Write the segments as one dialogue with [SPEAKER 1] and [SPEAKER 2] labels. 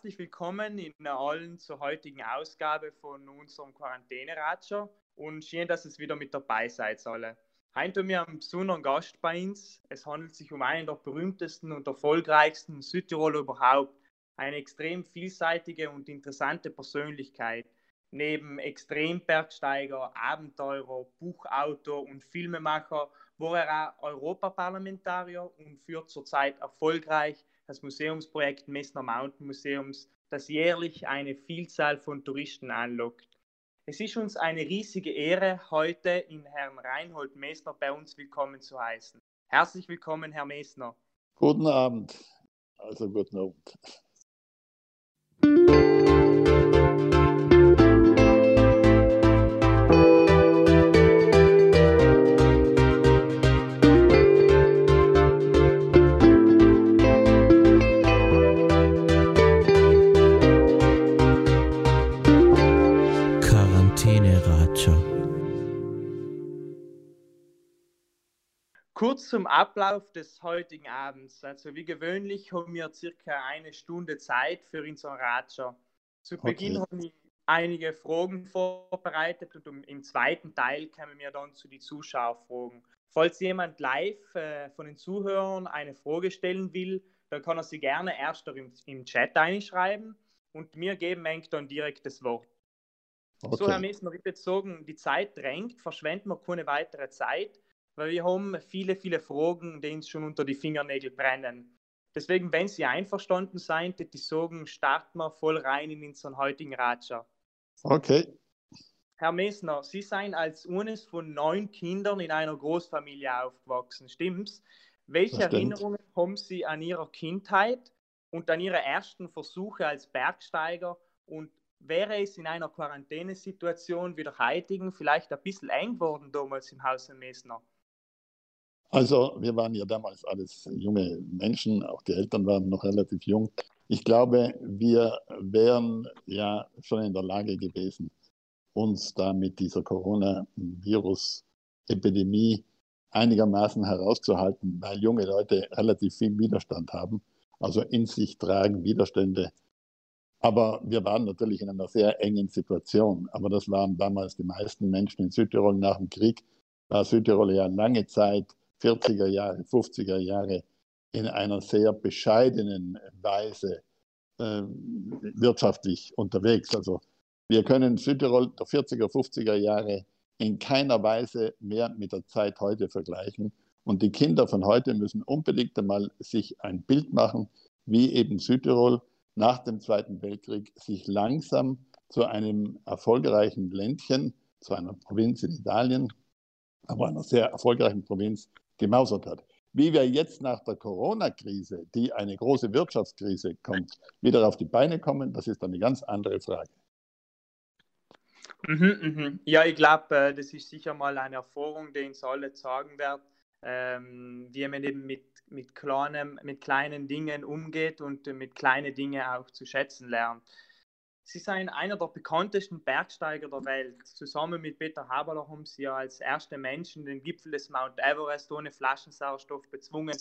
[SPEAKER 1] herzlich willkommen in allen zur heutigen Ausgabe von unserem Quarantäne-Ratscher und schön, dass es wieder mit dabei seid alle. Heute haben einen besonderen Gast bei uns. Es handelt sich um einen der berühmtesten und erfolgreichsten Südtiroler überhaupt. Eine extrem vielseitige und interessante Persönlichkeit. Neben Extrembergsteiger, Abenteurer, Buchautor und Filmemacher war er auch Europaparlamentarier und führt zurzeit erfolgreich das Museumsprojekt Messner Mountain Museums, das jährlich eine Vielzahl von Touristen anlockt. Es ist uns eine riesige Ehre, heute in Herrn Reinhold Messner bei uns willkommen zu heißen. Herzlich willkommen, Herr Messner.
[SPEAKER 2] Guten Abend. Also guten Abend.
[SPEAKER 1] Kurz zum Ablauf des heutigen Abends. Also wie gewöhnlich haben wir circa eine Stunde Zeit für unseren Ratscher. Zu okay. Beginn haben wir einige Fragen vorbereitet und im zweiten Teil kommen wir dann zu den Zuschauerfragen. Falls jemand live äh, von den Zuhörern eine Frage stellen will, dann kann er sie gerne erst im, im Chat einschreiben und mir geben eigentlich dann direkt das Wort. Okay. So, Herr Messner, ich würde sagen, die Zeit drängt, verschwenden wir keine weitere Zeit weil wir haben viele, viele Fragen, die uns schon unter die Fingernägel brennen. Deswegen, wenn Sie einverstanden seid, die sagen, starten wir voll rein in unseren heutigen Ratscher.
[SPEAKER 2] Okay.
[SPEAKER 1] Herr Messner, Sie seien als eines von neun Kindern in einer Großfamilie aufgewachsen, stimmt's? Welche Erinnerungen haben Sie an Ihrer Kindheit und an Ihre ersten Versuche als Bergsteiger und wäre es in einer Quarantänesituation wie der heutigen vielleicht ein bisschen eng geworden damals im Haus Messner?
[SPEAKER 2] Also wir waren ja damals alles junge Menschen, auch die Eltern waren noch relativ jung. Ich glaube, wir wären ja schon in der Lage gewesen, uns da mit dieser Corona-Virus-Epidemie einigermaßen herauszuhalten, weil junge Leute relativ viel Widerstand haben, also in sich tragen Widerstände. Aber wir waren natürlich in einer sehr engen Situation. Aber das waren damals die meisten Menschen in Südtirol nach dem Krieg. War Südtirol ja lange Zeit 40er Jahre, 50er Jahre in einer sehr bescheidenen Weise äh, wirtschaftlich unterwegs. Also wir können Südtirol der 40er, 50er Jahre in keiner Weise mehr mit der Zeit heute vergleichen. Und die Kinder von heute müssen unbedingt einmal sich ein Bild machen, wie eben Südtirol nach dem Zweiten Weltkrieg sich langsam zu einem erfolgreichen Ländchen, zu einer Provinz in Italien, aber einer sehr erfolgreichen Provinz gemausert hat. Wie wir jetzt nach der Corona-Krise, die eine große Wirtschaftskrise kommt, wieder auf die Beine kommen, das ist eine ganz andere Frage.
[SPEAKER 1] Mhm, mhm. Ja, ich glaube, äh, das ist sicher mal eine Erfahrung, die uns alle sagen wird, ähm, wie man eben mit, mit, kleinem, mit kleinen Dingen umgeht und mit kleinen Dingen auch zu schätzen lernt. Sie sind einer der bekanntesten Bergsteiger der Welt. Zusammen mit Peter Haberler haben sie ja als erste Menschen den Gipfel des Mount Everest ohne Flaschensauerstoff bezwungen.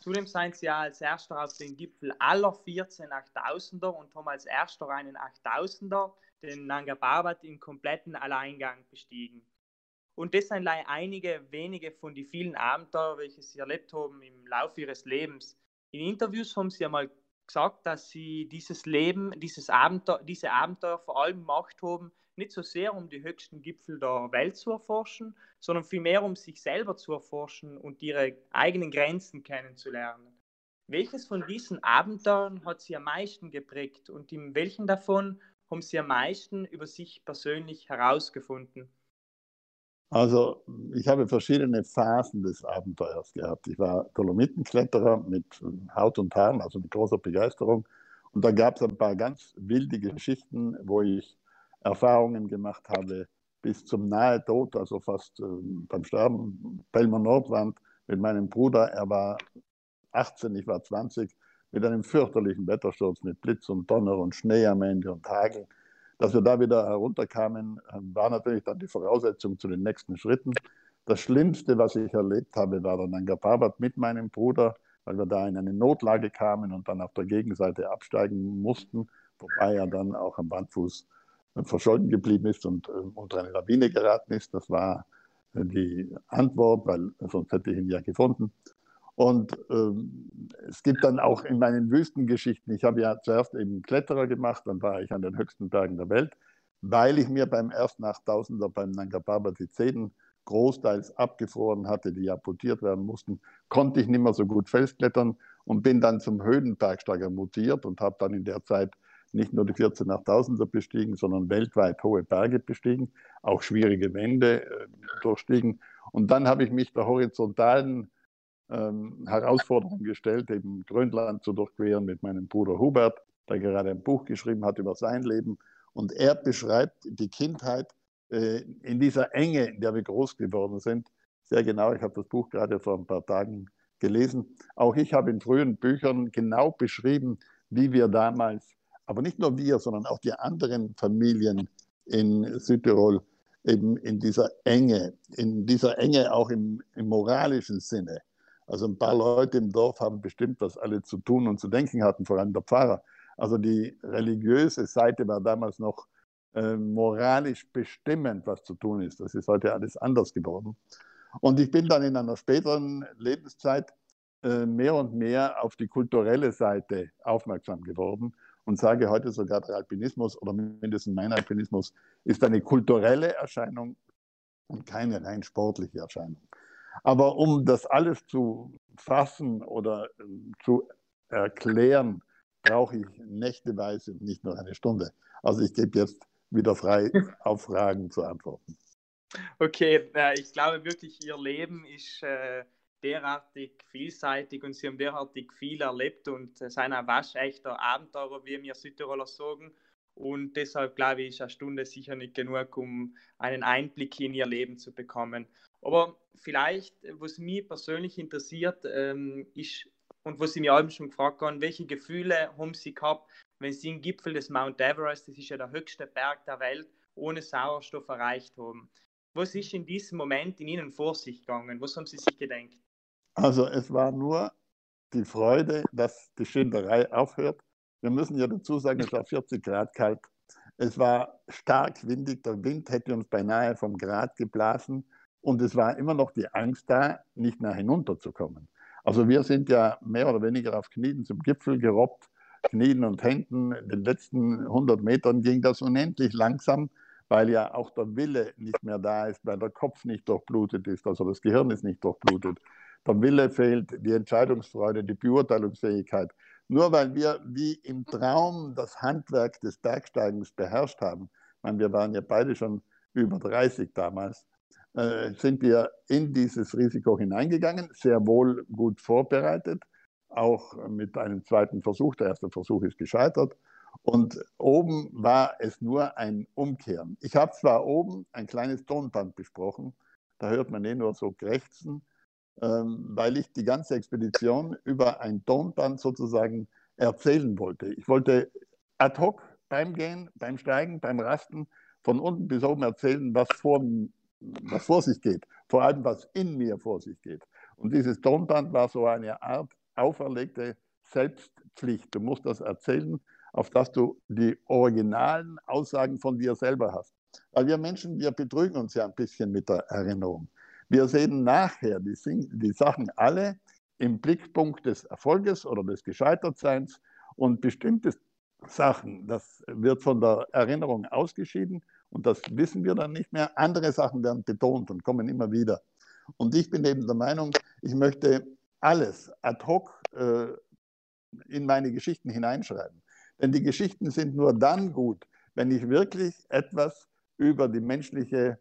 [SPEAKER 1] Zudem sind sie ja als erster auf den Gipfel aller 14 8000er und haben als erster einen 8000er, den Nanga Parbat, im kompletten Alleingang bestiegen. Und das sind einige wenige von den vielen Abenteuern, welche sie erlebt haben im Laufe ihres Lebens. In Interviews haben sie einmal gesagt, dass sie dieses Leben, dieses Abenteuer, diese Abenteuer vor allem gemacht haben, nicht so sehr um die höchsten Gipfel der Welt zu erforschen, sondern vielmehr um sich selber zu erforschen und ihre eigenen Grenzen kennenzulernen. Welches von diesen Abenteuern hat sie am meisten geprägt und in welchen davon haben sie am meisten über sich persönlich herausgefunden?
[SPEAKER 2] Also ich habe verschiedene Phasen des Abenteuers gehabt. Ich war Dolomitenkletterer mit Haut und Haaren, also mit großer Begeisterung. Und da gab es ein paar ganz wilde Geschichten, wo ich Erfahrungen gemacht habe bis zum nahe Tod, also fast äh, beim Sterben, Belmer Nordwand mit meinem Bruder. Er war 18, ich war 20, mit einem fürchterlichen Wettersturz mit Blitz und Donner und Schnee am Ende und Hagel. Dass wir da wieder herunterkamen, war natürlich dann die Voraussetzung zu den nächsten Schritten. Das Schlimmste, was ich erlebt habe, war der Nanga Parbat mit meinem Bruder, weil wir da in eine Notlage kamen und dann auf der Gegenseite absteigen mussten, wobei er dann auch am Wandfuß verschollen geblieben ist und äh, unter eine Lawine geraten ist. Das war äh, die Antwort, weil sonst hätte ich ihn ja gefunden. Und ähm, es gibt dann auch in meinen Wüstengeschichten, ich habe ja zuerst eben Kletterer gemacht, dann war ich an den höchsten Bergen der Welt, weil ich mir beim ersten 8000er beim Nanga Parbat die Zähne großteils abgefroren hatte, die amputiert werden mussten, konnte ich nicht mehr so gut Felsklettern und bin dann zum Höhenbergsteiger mutiert und habe dann in der Zeit nicht nur die 14 8000er bestiegen, sondern weltweit hohe Berge bestiegen, auch schwierige Wände äh, durchstiegen. Und dann habe ich mich der horizontalen ähm, Herausforderung gestellt, eben Grönland zu durchqueren mit meinem Bruder Hubert, der gerade ein Buch geschrieben hat über sein Leben. Und er beschreibt die Kindheit äh, in dieser Enge, in der wir groß geworden sind, sehr genau. Ich habe das Buch gerade vor ein paar Tagen gelesen. Auch ich habe in frühen Büchern genau beschrieben, wie wir damals, aber nicht nur wir, sondern auch die anderen Familien in Südtirol eben in dieser Enge, in dieser Enge auch im, im moralischen Sinne also ein paar Leute im Dorf haben bestimmt, was alle zu tun und zu denken hatten, vor allem der Pfarrer. Also die religiöse Seite war damals noch äh, moralisch bestimmend, was zu tun ist. Das ist heute alles anders geworden. Und ich bin dann in einer späteren Lebenszeit äh, mehr und mehr auf die kulturelle Seite aufmerksam geworden und sage heute sogar, der Alpinismus oder mindestens mein Alpinismus ist eine kulturelle Erscheinung und keine rein sportliche Erscheinung. Aber um das alles zu fassen oder ähm, zu erklären, brauche ich nächteweise nicht nur eine Stunde. Also ich gebe jetzt wieder frei auf Fragen zu antworten.
[SPEAKER 1] Okay, ich glaube wirklich, Ihr Leben ist äh, derartig vielseitig und Sie haben derartig viel erlebt und äh, sind ein waschechter Abenteurer, wie wir Südtiroler sagen. Und deshalb glaube ich, ist eine Stunde sicher nicht genug, um einen Einblick in Ihr Leben zu bekommen. Aber vielleicht, was mich persönlich interessiert, ähm, ist, und was ich mir auch schon gefragt habe, welche Gefühle haben Sie gehabt, wenn Sie den Gipfel des Mount Everest, das ist ja der höchste Berg der Welt, ohne Sauerstoff erreicht haben? Was ist in diesem Moment in Ihnen vor sich gegangen? Was haben Sie sich gedacht?
[SPEAKER 2] Also es war nur die Freude, dass die Schinderei aufhört. Wir müssen ja dazu sagen, es war 40 Grad kalt. Es war stark windig, der Wind hätte uns beinahe vom Grat geblasen. Und es war immer noch die Angst da, nicht mehr hinunterzukommen. Also wir sind ja mehr oder weniger auf Knien zum Gipfel gerobbt, Knien und Händen. In den letzten 100 Metern ging das unendlich langsam, weil ja auch der Wille nicht mehr da ist, weil der Kopf nicht durchblutet ist, also das Gehirn ist nicht durchblutet. Der Wille fehlt, die Entscheidungsfreude, die Beurteilungsfähigkeit. Nur weil wir wie im Traum das Handwerk des Bergsteigens beherrscht haben, ich meine, wir waren ja beide schon über 30 damals, äh, sind wir in dieses Risiko hineingegangen, sehr wohl gut vorbereitet, auch mit einem zweiten Versuch. Der erste Versuch ist gescheitert. Und oben war es nur ein Umkehren. Ich habe zwar oben ein kleines Tonband besprochen, da hört man eh nur so krächzen, ähm, weil ich die ganze Expedition über ein Tonband sozusagen erzählen wollte. Ich wollte ad hoc beim Gehen, beim Steigen, beim Rasten von unten bis oben erzählen, was vor was vor sich geht, vor allem was in mir vor sich geht. Und dieses Tonband war so eine Art auferlegte Selbstpflicht. Du musst das erzählen, auf dass du die originalen Aussagen von dir selber hast. Weil wir Menschen, wir betrügen uns ja ein bisschen mit der Erinnerung. Wir sehen nachher die, die Sachen alle im Blickpunkt des Erfolges oder des Gescheitertseins und bestimmte Sachen, das wird von der Erinnerung ausgeschieden und das wissen wir dann nicht mehr. Andere Sachen werden betont und kommen immer wieder. Und ich bin eben der Meinung, ich möchte alles ad hoc äh, in meine Geschichten hineinschreiben. Denn die Geschichten sind nur dann gut, wenn ich wirklich etwas über die menschliche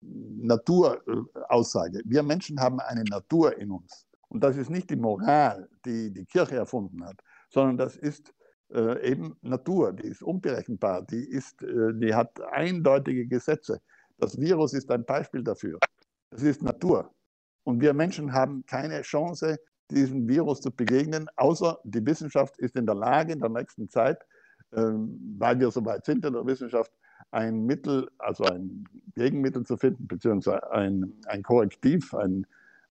[SPEAKER 2] Natur äh, aussage. Wir Menschen haben eine Natur in uns. Und das ist nicht die Moral, die die Kirche erfunden hat, sondern das ist äh, eben Natur, die ist unberechenbar, die, ist, äh, die hat eindeutige Gesetze. Das Virus ist ein Beispiel dafür. Es ist Natur. Und wir Menschen haben keine Chance, diesem Virus zu begegnen, außer die Wissenschaft ist in der Lage, in der nächsten Zeit, ähm, weil wir so weit sind in der Wissenschaft, ein Mittel, also ein Gegenmittel zu finden, beziehungsweise ein, ein Korrektiv, ein,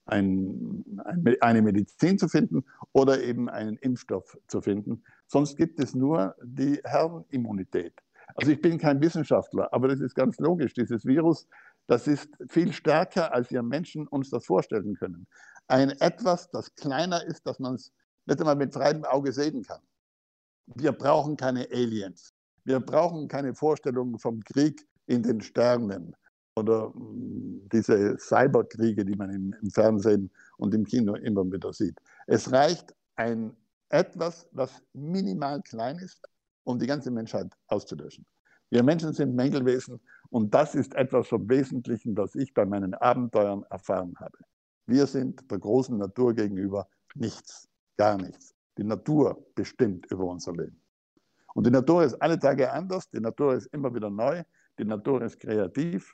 [SPEAKER 2] ein, eine Medizin zu finden oder eben einen Impfstoff zu finden. Sonst gibt es nur die Herrenimmunität. Also ich bin kein Wissenschaftler, aber das ist ganz logisch. Dieses Virus, das ist viel stärker, als wir Menschen uns das vorstellen können. Ein etwas, das kleiner ist, dass man es nicht einmal mit freiem Auge sehen kann. Wir brauchen keine Aliens. Wir brauchen keine Vorstellungen vom Krieg in den Sternen oder mm, diese Cyberkriege, die man im, im, Fernsehen und im Kino immer wieder sieht. Es reicht ein etwas, was minimal klein ist, um die ganze Menschheit auszulöschen. Wir Menschen sind Mängelwesen und das ist etwas vom Wesentlichen, das ich bei meinen Abenteuern erfahren habe. Wir sind der großen Natur gegenüber nichts, gar nichts. Die Natur bestimmt über unser Leben. Und die Natur ist alle Tage anders, die Natur ist immer wieder neu, die Natur ist kreativ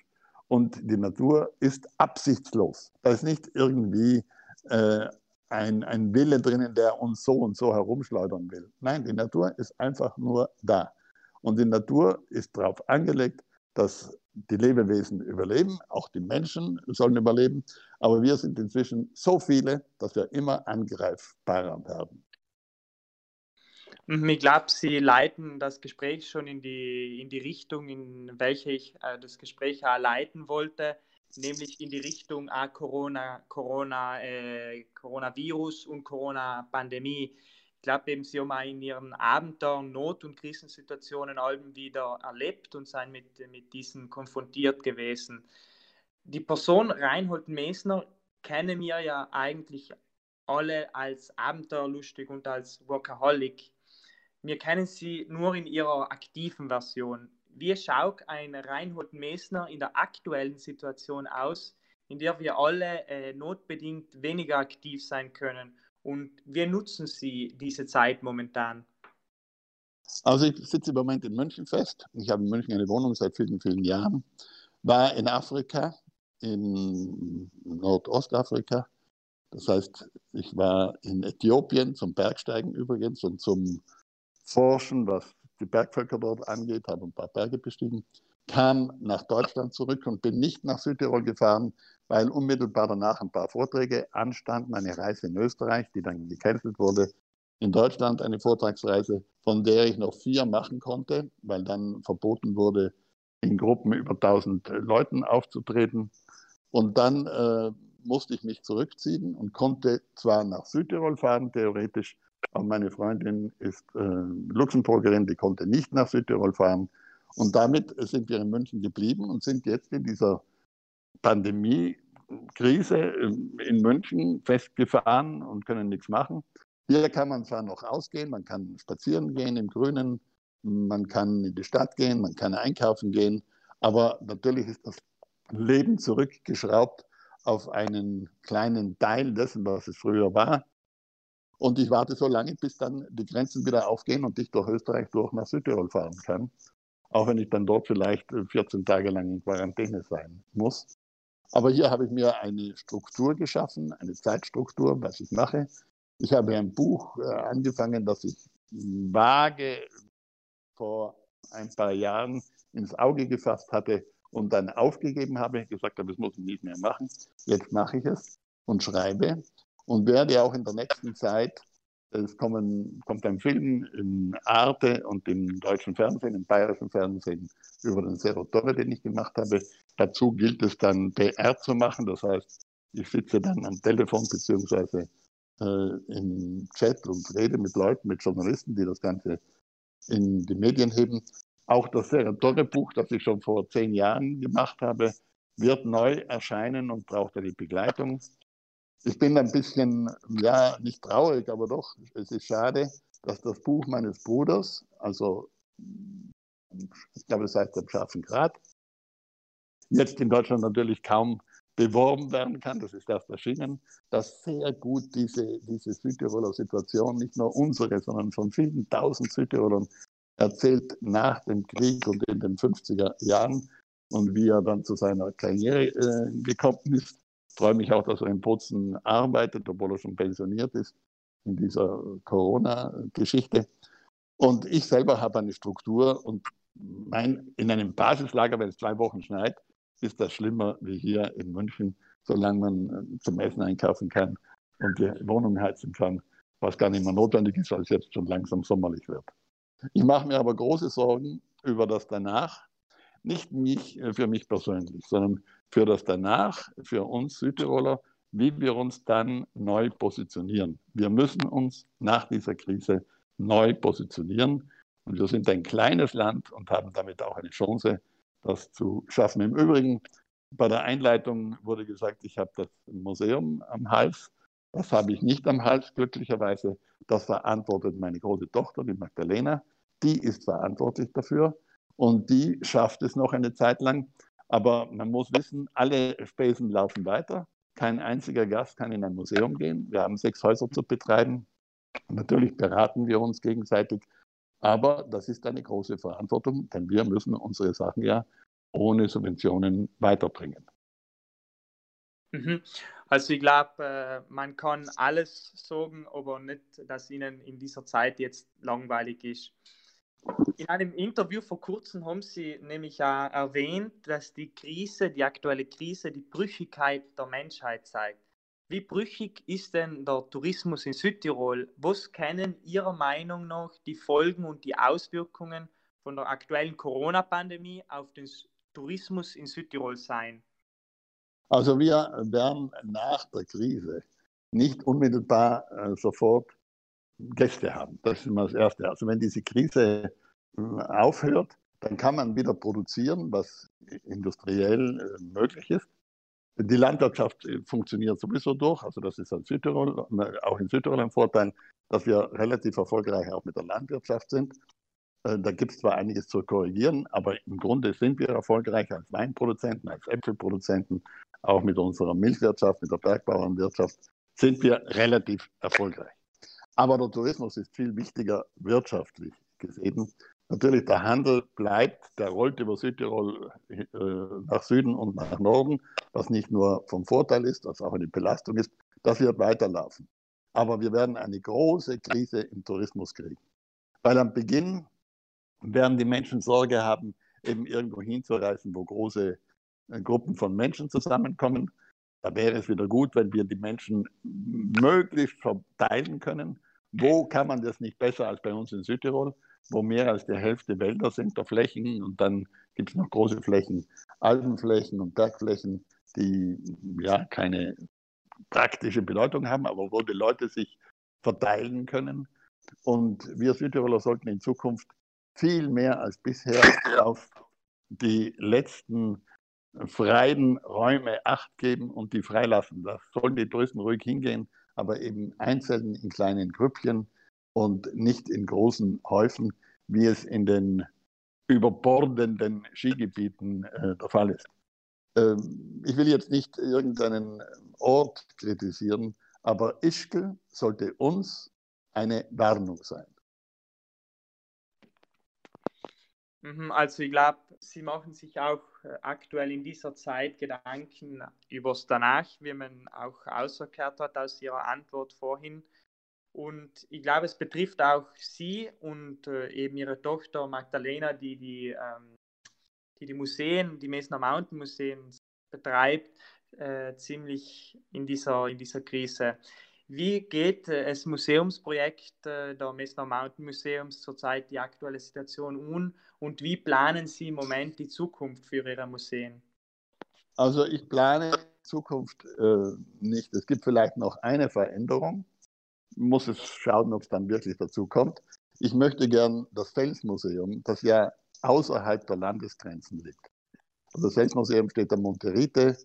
[SPEAKER 2] und die Natur ist absichtslos. Da ist nicht irgendwie äh, ein, ein Wille drinnen, der uns so und so herumschleudern will. Nein, die Natur ist einfach nur da. Und die Natur ist darauf angelegt, dass die Lebewesen überleben, auch die Menschen sollen überleben. Aber wir sind inzwischen so viele, dass wir immer angreifbarer werden.
[SPEAKER 1] Ich glaube, Sie leiten das Gespräch schon in die, in die Richtung, in welche ich äh, das Gespräch leiten wollte, nämlich in die Richtung äh, Corona, Corona, äh, Coronavirus und Corona-Pandemie. Ich glaube, eben Sie haben auch in Ihren Abenteuern Not- und Krisensituationen allem wieder erlebt und sind mit, mit diesen konfrontiert gewesen. Die Person Reinhold Mesner kennen wir ja eigentlich alle als abenteuerlustig und als Workaholic. Wir kennen sie nur in ihrer aktiven Version. Wie schaut ein Reinhold Mesner in der aktuellen Situation aus, in der wir alle äh, notbedingt weniger aktiv sein können? Und wie nutzen Sie diese Zeit momentan?
[SPEAKER 2] Also ich sitze im Moment in München fest. Ich habe in München eine Wohnung seit vielen, vielen Jahren. War in Afrika, in Nordostafrika. Das heißt, ich war in Äthiopien zum Bergsteigen übrigens und zum forschen, was die Bergvölker dort angeht, habe ein paar Berge bestiegen, kam nach Deutschland zurück und bin nicht nach Südtirol gefahren, weil unmittelbar danach ein paar Vorträge anstanden, eine Reise in Österreich, die dann gecancelt wurde, in Deutschland eine Vortragsreise, von der ich noch vier machen konnte, weil dann verboten wurde, in Gruppen über 1000 Leuten aufzutreten. Und dann äh, musste ich mich zurückziehen und konnte zwar nach Südtirol fahren, theoretisch, aber meine Freundin ist äh, Luxemburgerin, die konnte nicht nach Südtirol fahren. Und damit sind wir in München geblieben und sind jetzt in dieser Pandemie-Krise in München festgefahren und können nichts machen. Hier kann man zwar noch ausgehen, man kann spazieren gehen im Grünen, man kann in die Stadt gehen, man kann einkaufen gehen, aber natürlich ist das Leben zurückgeschraubt auf einen kleinen Teil dessen, was es früher war. Und ich warte so lange, bis dann die Grenzen wieder aufgehen und ich durch Österreich durch nach Südtirol fahren kann. Auch wenn ich dann dort vielleicht 14 Tage lang in Quarantäne sein muss. Aber hier habe ich mir eine Struktur geschaffen, eine Zeitstruktur, was ich mache. Ich habe ein Buch äh, angefangen, das ich vage vor ein paar Jahren ins Auge gefasst hatte und dann aufgegeben habe, gesagt habe, das muss ich nicht mehr machen. Jetzt mache ich es und schreibe und werde auch in der nächsten Zeit, es kommen, kommt ein Film in Arte und im deutschen Fernsehen, im bayerischen Fernsehen über den Serotore, den ich gemacht habe. Dazu gilt es dann PR zu machen, das heißt, ich sitze dann am Telefon beziehungsweise äh, im Chat und rede mit Leuten, mit Journalisten, die das Ganze in die Medien heben. Auch das Serotore-Buch, das ich schon vor zehn Jahren gemacht habe, wird neu erscheinen und braucht eine Begleitung ich bin ein bisschen, ja, nicht traurig, aber doch, es ist schade, dass das Buch meines Bruders, also ich glaube, es heißt der scharfen Grad, jetzt in Deutschland natürlich kaum beworben werden kann, das ist erst erschienen, dass sehr gut diese, diese Südtiroler Situation, nicht nur unsere, sondern von vielen tausend Südtirolern erzählt nach dem Krieg und in den 50er Jahren und wie er dann zu seiner Karriere äh, gekommen ist freue mich auch, dass er in Bozen arbeitet, obwohl er schon pensioniert ist in dieser Corona-Geschichte. Und ich selber habe eine Struktur und mein, in einem Basislager, wenn es zwei Wochen schneit, ist das schlimmer wie hier in München. solange man äh, zum Essen einkaufen kann und die Wohnung heizen kann, was gar nicht mehr notwendig ist, weil es jetzt schon langsam sommerlich wird. Ich mache mir aber große Sorgen über das danach, nicht mich, äh, für mich persönlich, sondern für das danach, für uns Südtiroler, wie wir uns dann neu positionieren. Wir müssen uns nach dieser Krise neu positionieren. Und wir sind ein kleines Land und haben damit auch eine Chance, das zu schaffen. Im Übrigen, bei der Einleitung wurde gesagt, ich habe das Museum am Hals. Das habe ich nicht am Hals, glücklicherweise. Das verantwortet meine große Tochter, die Magdalena. Die ist verantwortlich dafür und die schafft es noch eine Zeit lang. Aber man muss wissen, alle Spesen laufen weiter. Kein einziger Gast kann in ein Museum gehen. Wir haben sechs Häuser zu betreiben. Natürlich beraten wir uns gegenseitig, aber das ist eine große Verantwortung, denn wir müssen unsere Sachen ja ohne Subventionen weiterbringen.
[SPEAKER 1] Mhm. Also ich glaube, äh, man kann alles sagen, aber nicht, dass ihnen in dieser Zeit jetzt langweilig ist. In einem Interview vor kurzem haben Sie nämlich auch erwähnt, dass die Krise, die aktuelle Krise, die Brüchigkeit der Menschheit zeigt. Wie brüchig ist denn der Tourismus in Südtirol? Was können Ihrer Meinung nach die Folgen und die Auswirkungen von der aktuellen Corona-Pandemie auf den Tourismus in Südtirol sein?
[SPEAKER 2] Also wir werden nach der Krise nicht unmittelbar äh, sofort Gäste haben. Das ist immer das Erste. Also wenn diese Krise äh, aufhört, dann kann man wieder produzieren, was industriell äh, möglich ist. Die Landwirtschaft äh, funktioniert sowieso durch, also das ist in Südtirol, auch in Südtirol ein Vorteil, dass wir relativ erfolgreich auch mit der Landwirtschaft sind. Äh, da gibt es zwar einiges zu korrigieren, aber im Grunde sind wir erfolgreich als Weinproduzenten, als Äpfelproduzenten, auch mit unserer Milchwirtschaft, mit der Bergbauernwirtschaft sind wir relativ erfolgreich. Aber der Tourismus ist viel wichtiger wirtschaftlich gesehen Natürlich, der Handel bleibt, der rollt über Südtirol äh, nach Süden und nach Norden, was nicht nur vom Vorteil ist, was auch eine Belastung ist. Das wird weiterlaufen. Aber wir werden eine große Krise im Tourismus kriegen. Weil am Beginn werden die Menschen Sorge haben, eben irgendwo hinzureisen, wo große äh, Gruppen von Menschen zusammenkommen. Da wäre es wieder gut, wenn wir die Menschen möglichst verteilen können. Wo kann man das nicht besser als bei uns in Südtirol? wo mehr als die Hälfte Wälder sind, der Flächen. Und dann gibt es noch große Flächen, Alpenflächen und Bergflächen, die ja keine praktische Bedeutung haben, aber wo die Leute sich verteilen können. Und wir Südtiroler sollten in Zukunft viel mehr als bisher auf die letzten freien Räume Acht geben und die freilassen. Da sollen die Touristen ruhig hingehen, aber eben einzeln in kleinen Grüppchen und nicht in großen Häufen, wie es in den überbordenden Skigebieten äh, der Fall ist. Ähm, ich will jetzt nicht irgendeinen Ort kritisieren, aber Ischgl sollte uns eine Warnung sein.
[SPEAKER 1] Mhm, also ich glaube, Sie machen sich auch aktuell in dieser Zeit Gedanken über das Danach, wie man auch ausgekehrt hat aus Ihrer Antwort vorhin. Und ich glaube, es betrifft auch sie und äh, eben ihre Tochter Magdalena, die die, ähm, die, die Museen, die Messner Mountain Museen betreibt, äh, ziemlich in dieser, in dieser Krise. Wie geht äh, das Museumsprojekt äh, der Messner Mountain Museums zurzeit die aktuelle Situation um und wie planen Sie im Moment die Zukunft für Ihre Museen?
[SPEAKER 2] Also ich plane Zukunft äh, nicht. Es gibt vielleicht noch eine Veränderung muss es schauen, ob es dann wirklich dazu kommt. Ich möchte gern das Felsmuseum, das ja außerhalb der Landesgrenzen liegt. Also das Felsmuseum steht am Monterite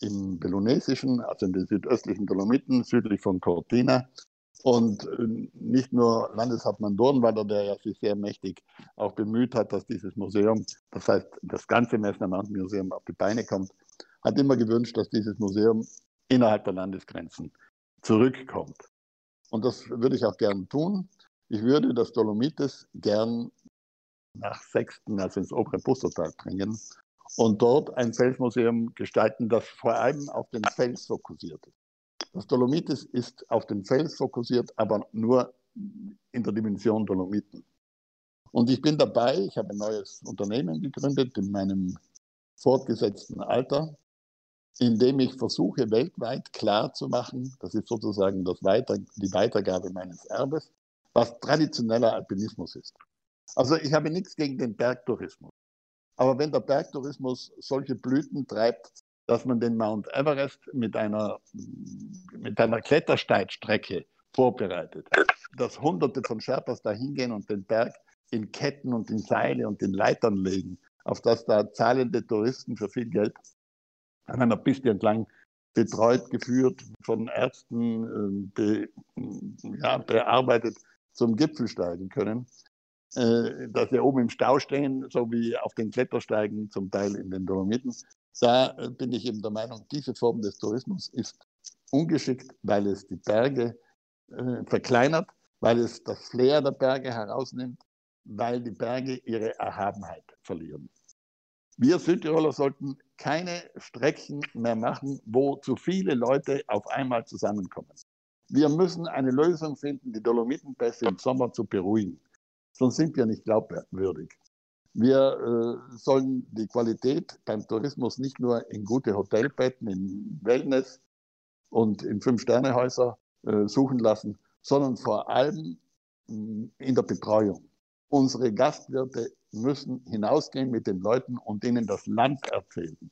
[SPEAKER 2] im Belonesischen, also in den südöstlichen Dolomiten, südlich von Cortina. Und äh, nicht nur Landeshauptmann Dornwalder, der ja sich sehr mächtig auch bemüht hat, dass dieses Museum, das heißt das ganze Messner Mountain Museum auf die Beine kommt, hat immer gewünscht, dass dieses Museum innerhalb der Landesgrenzen zurückkommt. Und das würde ich auch gern tun. Ich würde das Dolomites gern nach Sechsten, also ins obere Pustertal bringen und dort ein Felsmuseum gestalten, das vor allem auf den Fels fokussiert ist. Das Dolomites ist auf den Fels fokussiert, aber nur in der Dimension Dolomiten. Und ich bin dabei, ich habe ein neues Unternehmen gegründet in meinem fortgesetzten Alter indem ich versuche, weltweit klarzumachen, das ist sozusagen das Weiter, die Weitergabe meines Erbes, was traditioneller Alpinismus ist. Also ich habe nichts gegen den Bergtourismus. Aber wenn der Bergtourismus solche Blüten treibt, dass man den Mount Everest mit einer, mit einer Klettersteigstrecke vorbereitet, dass Hunderte von Sherpas da hingehen und den Berg in Ketten und in Seile und in Leitern legen, auf das da zahlende Touristen für viel Geld an einer Piste entlang betreut, geführt, von Ärzten äh, be, ja, bearbeitet zum Gipfel steigen können. Äh, dass wir oben im Stau stehen, so wie auf den Klettersteigen zum Teil in den Dolomiten. Da äh, bin ich eben der Meinung, diese Form des Tourismus ist ungeschickt, weil es die Berge äh, verkleinert, weil es das Flair der Berge herausnimmt, weil die Berge ihre Erhabenheit verlieren. Wir Südtiroler sollten keine Strecken mehr machen, wo zu viele Leute auf einmal zusammenkommen. Wir müssen eine Lösung finden, die Dolomitenpässe im Sommer zu beruhigen sonst sind wir nicht glaubwürdig. Wir äh, sollen die Qualität beim Tourismus nicht nur in gute Hotelbetten, in Wellness und in Fünf-Sterne-Häuser äh, suchen lassen, sondern vor allem mh, mm, in der Betreuung. Unsere Gastwirte müssen hinausgehen mit den Leuten und ihnen das Land erzählen,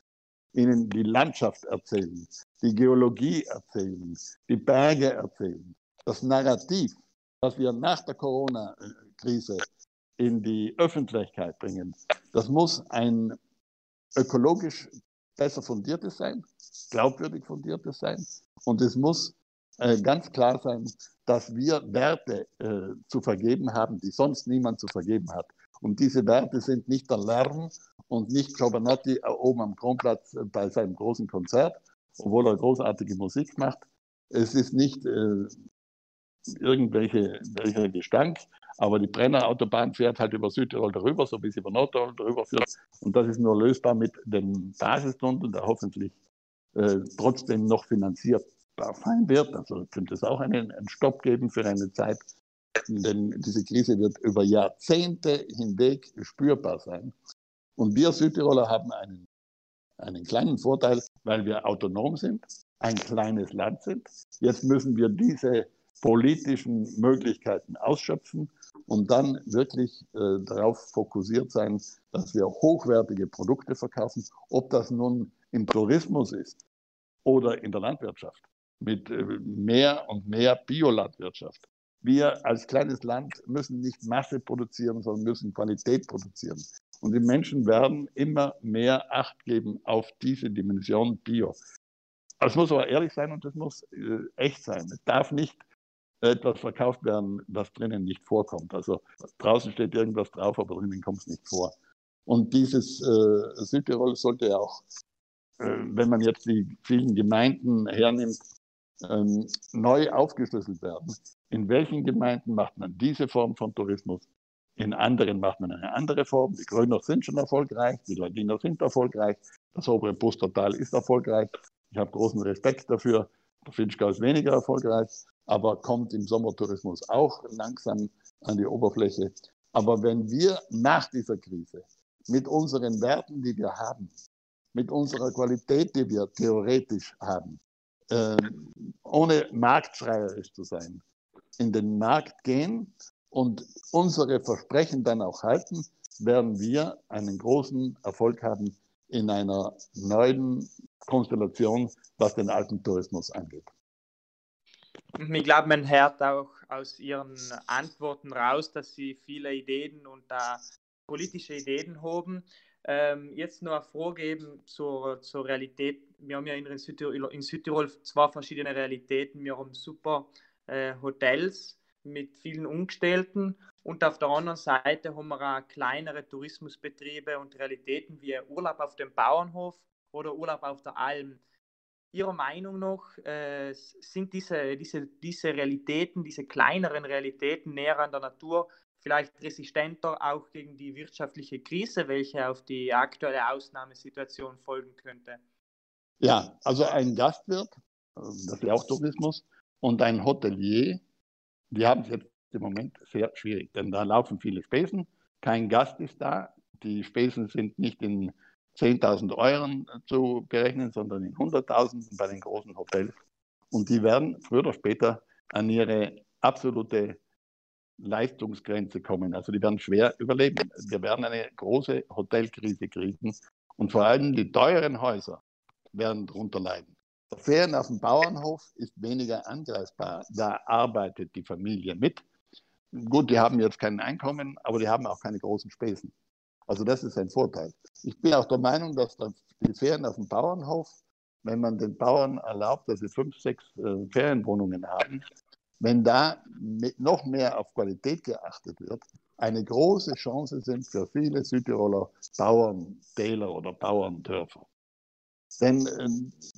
[SPEAKER 2] ihnen die Landschaft erzählen, die Geologie erzählen, die Berge erzählen, das Narrativ, was wir nach der Corona äh, Krise in die Öffentlichkeit bringen, das muss ein ökologisch besser fundiertes sein, glaubwürdig fundiertes sein. Und es muss äh, ganz klar sein, dass wir Werte äh, zu vergeben haben, die sonst niemand zu vergeben hat. Und diese Werte sind nicht der Lärm und nicht Giovanotti oben am Kronplatz bei seinem großen Konzert, obwohl er großartige Musik macht. Es ist nicht äh, irgendwelche welcher Gestank, aber die Brennerautobahn fährt halt über Südtirol darüber, so wie sie über Nordtirol darüber führt. Und das ist nur lösbar mit dem Basisstunden, der hoffentlich äh, trotzdem noch finanzierbar sein wird. Also könnte es auch einen, einen Stopp geben für eine Zeit, denn diese Krise wird über Jahrzehnte hinweg spürbar sein. Und wir Südtiroler haben einen, einen kleinen Vorteil, weil wir autonom sind, ein kleines Land sind. Jetzt müssen wir diese politischen Möglichkeiten ausschöpfen und dann wirklich äh, darauf fokussiert sein, dass wir hochwertige Produkte verkaufen, ob das nun im Tourismus ist oder in der Landwirtschaft, mit äh, mehr und mehr Biolandwirtschaft. Wir als kleines Land müssen nicht Masse produzieren, sondern müssen Qualität produzieren. Und die Menschen werden immer mehr Acht geben auf diese Dimension Bio. Es muss aber ehrlich sein und es muss äh, echt sein. Es darf nicht etwas verkauft werden, was drinnen nicht vorkommt. Also draußen steht irgendwas drauf, aber drinnen kommt es nicht vor. Und dieses äh, Südtirol sollte ja auch, äh, wenn man jetzt die vielen Gemeinden hernimmt, ähm, neu aufgeschlüsselt werden. In welchen Gemeinden macht man diese Form von Tourismus? In anderen macht man eine andere Form. Die Grüner sind schon erfolgreich, die Ladiner sind erfolgreich, das obere Pustertal ist erfolgreich. Ich habe großen Respekt dafür. Der Finchgau ist weniger erfolgreich aber kommt im Sommertourismus auch langsam an die Oberfläche. Aber wenn wir nach dieser Krise mit unseren Werten, die wir haben, mit unserer Qualität, die wir theoretisch haben, äh, ohne marktschreierisch zu sein, in den Markt gehen und unsere Versprechen dann auch halten, werden wir einen großen Erfolg haben in einer neuen Konstellation, was den alten Tourismus angeht.
[SPEAKER 1] Ich glaube, man hört auch aus Ihren Antworten raus, dass Sie viele Ideen und da politische Ideen haben. Ähm, jetzt noch eine Frage zur, zur Realität. Wir haben ja in Südtirol, in Südtirol zwei verschiedene Realitäten. Wir haben super äh, Hotels mit vielen Umgestellten und auf der anderen Seite haben wir auch kleinere Tourismusbetriebe und Realitäten wie Urlaub auf dem Bauernhof oder Urlaub auf der Alm. Ihrer Meinung nach äh, sind diese, diese, diese Realitäten, diese kleineren Realitäten näher an der Natur vielleicht resistenter auch gegen die wirtschaftliche Krise, welche auf die aktuelle Ausnahmesituation folgen könnte?
[SPEAKER 2] Ja, also ein Gastwirt, das ist ja auch Tourismus, und ein Hotelier, die haben es jetzt im Moment sehr schwierig, denn da laufen viele Spesen, kein Gast ist da, die Spesen sind nicht in 10.000 Euro zu berechnen, sondern in 100.000 bei den großen Hotels. Und die werden früher oder später an ihre absolute Leistungsgrenze kommen. Also die werden schwer überleben. Wir werden eine große Hotelkrise kriegen. Und vor allem die teuren Häuser werden darunter leiden. Ferien auf dem Bauernhof ist weniger angreifbar. Da arbeitet die Familie mit. Gut, die haben jetzt kein Einkommen, aber die haben auch keine großen Spesen. Also das ist ein Vorteil. Ich bin auch der Meinung, dass die Ferien auf dem Bauernhof, wenn man den Bauern erlaubt, dass sie fünf, sechs äh, Ferienwohnungen haben, wenn da noch mehr auf Qualität geachtet wird, eine große Chance sind für viele Südtiroler Bauerntäler oder Bauerndörfer. Denn äh,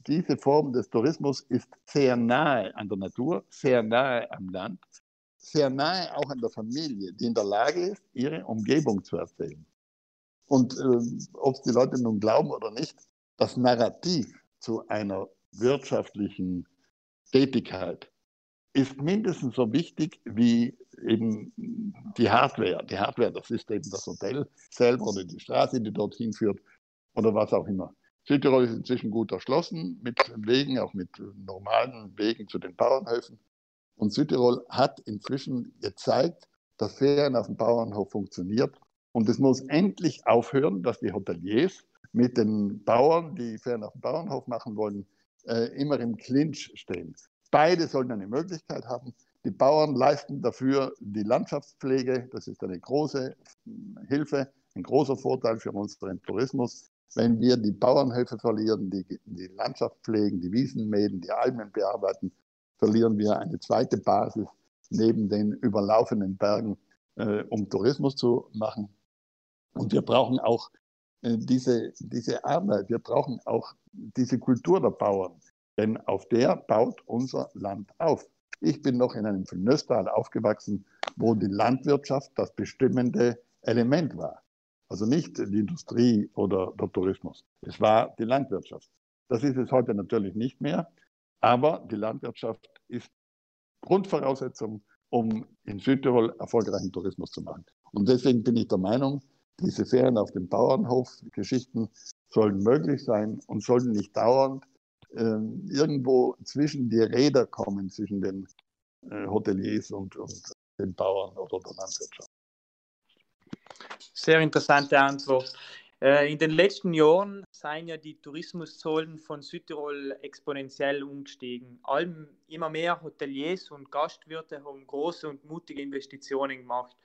[SPEAKER 2] diese Form des Tourismus ist sehr nahe an der Natur, sehr nahe am Land, sehr nahe auch an der Familie, die in der Lage ist, ihre Umgebung zu erzählen. Und äh, ob die Leute nun glauben oder nicht, das Narrativ zu einer wirtschaftlichen Tätigkeit ist mindestens so wichtig wie eben die Hardware. Die Hardware, das ist eben das Hotel selber oder die Straße, die dorthin führt oder was auch immer. Südtirol ist inzwischen gut erschlossen mit Wegen, auch mit normalen Wegen zu den Bauernhöfen. Und Südtirol hat inzwischen gezeigt, dass Ferien auf dem Bauernhof funktioniert. Und es muss endlich aufhören, dass die Hoteliers mit den Bauern, die Ferien auf dem Bauernhof machen wollen, äh, immer im Clinch stehen. Beide sollen eine Möglichkeit haben. Die Bauern leisten dafür die Landschaftspflege. Das ist eine große Hilfe, ein großer Vorteil für unseren Tourismus. Wenn wir die Bauernhöfe verlieren, die, die Landschaft pflegen, die Wiesen mähen, die Almen bearbeiten, verlieren wir eine zweite Basis neben den überlaufenden Bergen, äh, um Tourismus zu machen. Und wir brauchen auch äh, diese, diese Arbeit, wir brauchen auch diese Kultur der Bauern, denn auf der baut unser Land auf. Ich bin noch in einem Nöstal aufgewachsen, wo die Landwirtschaft das bestimmende Element war. Also nicht die Industrie oder der Tourismus. Es war die Landwirtschaft. Das ist es heute natürlich nicht mehr, aber die Landwirtschaft ist Grundvoraussetzung, um in Südtirol erfolgreichen Tourismus zu machen. Und deswegen bin ich der Meinung, diese Ferien auf dem Bauernhof, Geschichten sollen möglich sein und sollten nicht dauernd äh, irgendwo zwischen die Räder kommen, zwischen den äh, Hoteliers und, und den Bauern oder der Landwirtschaft.
[SPEAKER 1] Sehr interessante Antwort. Äh, in den letzten Jahren seien ja die Tourismuszahlen von Südtirol exponentiell umgestiegen. Allem immer mehr Hoteliers und Gastwirte haben große und mutige Investitionen gemacht.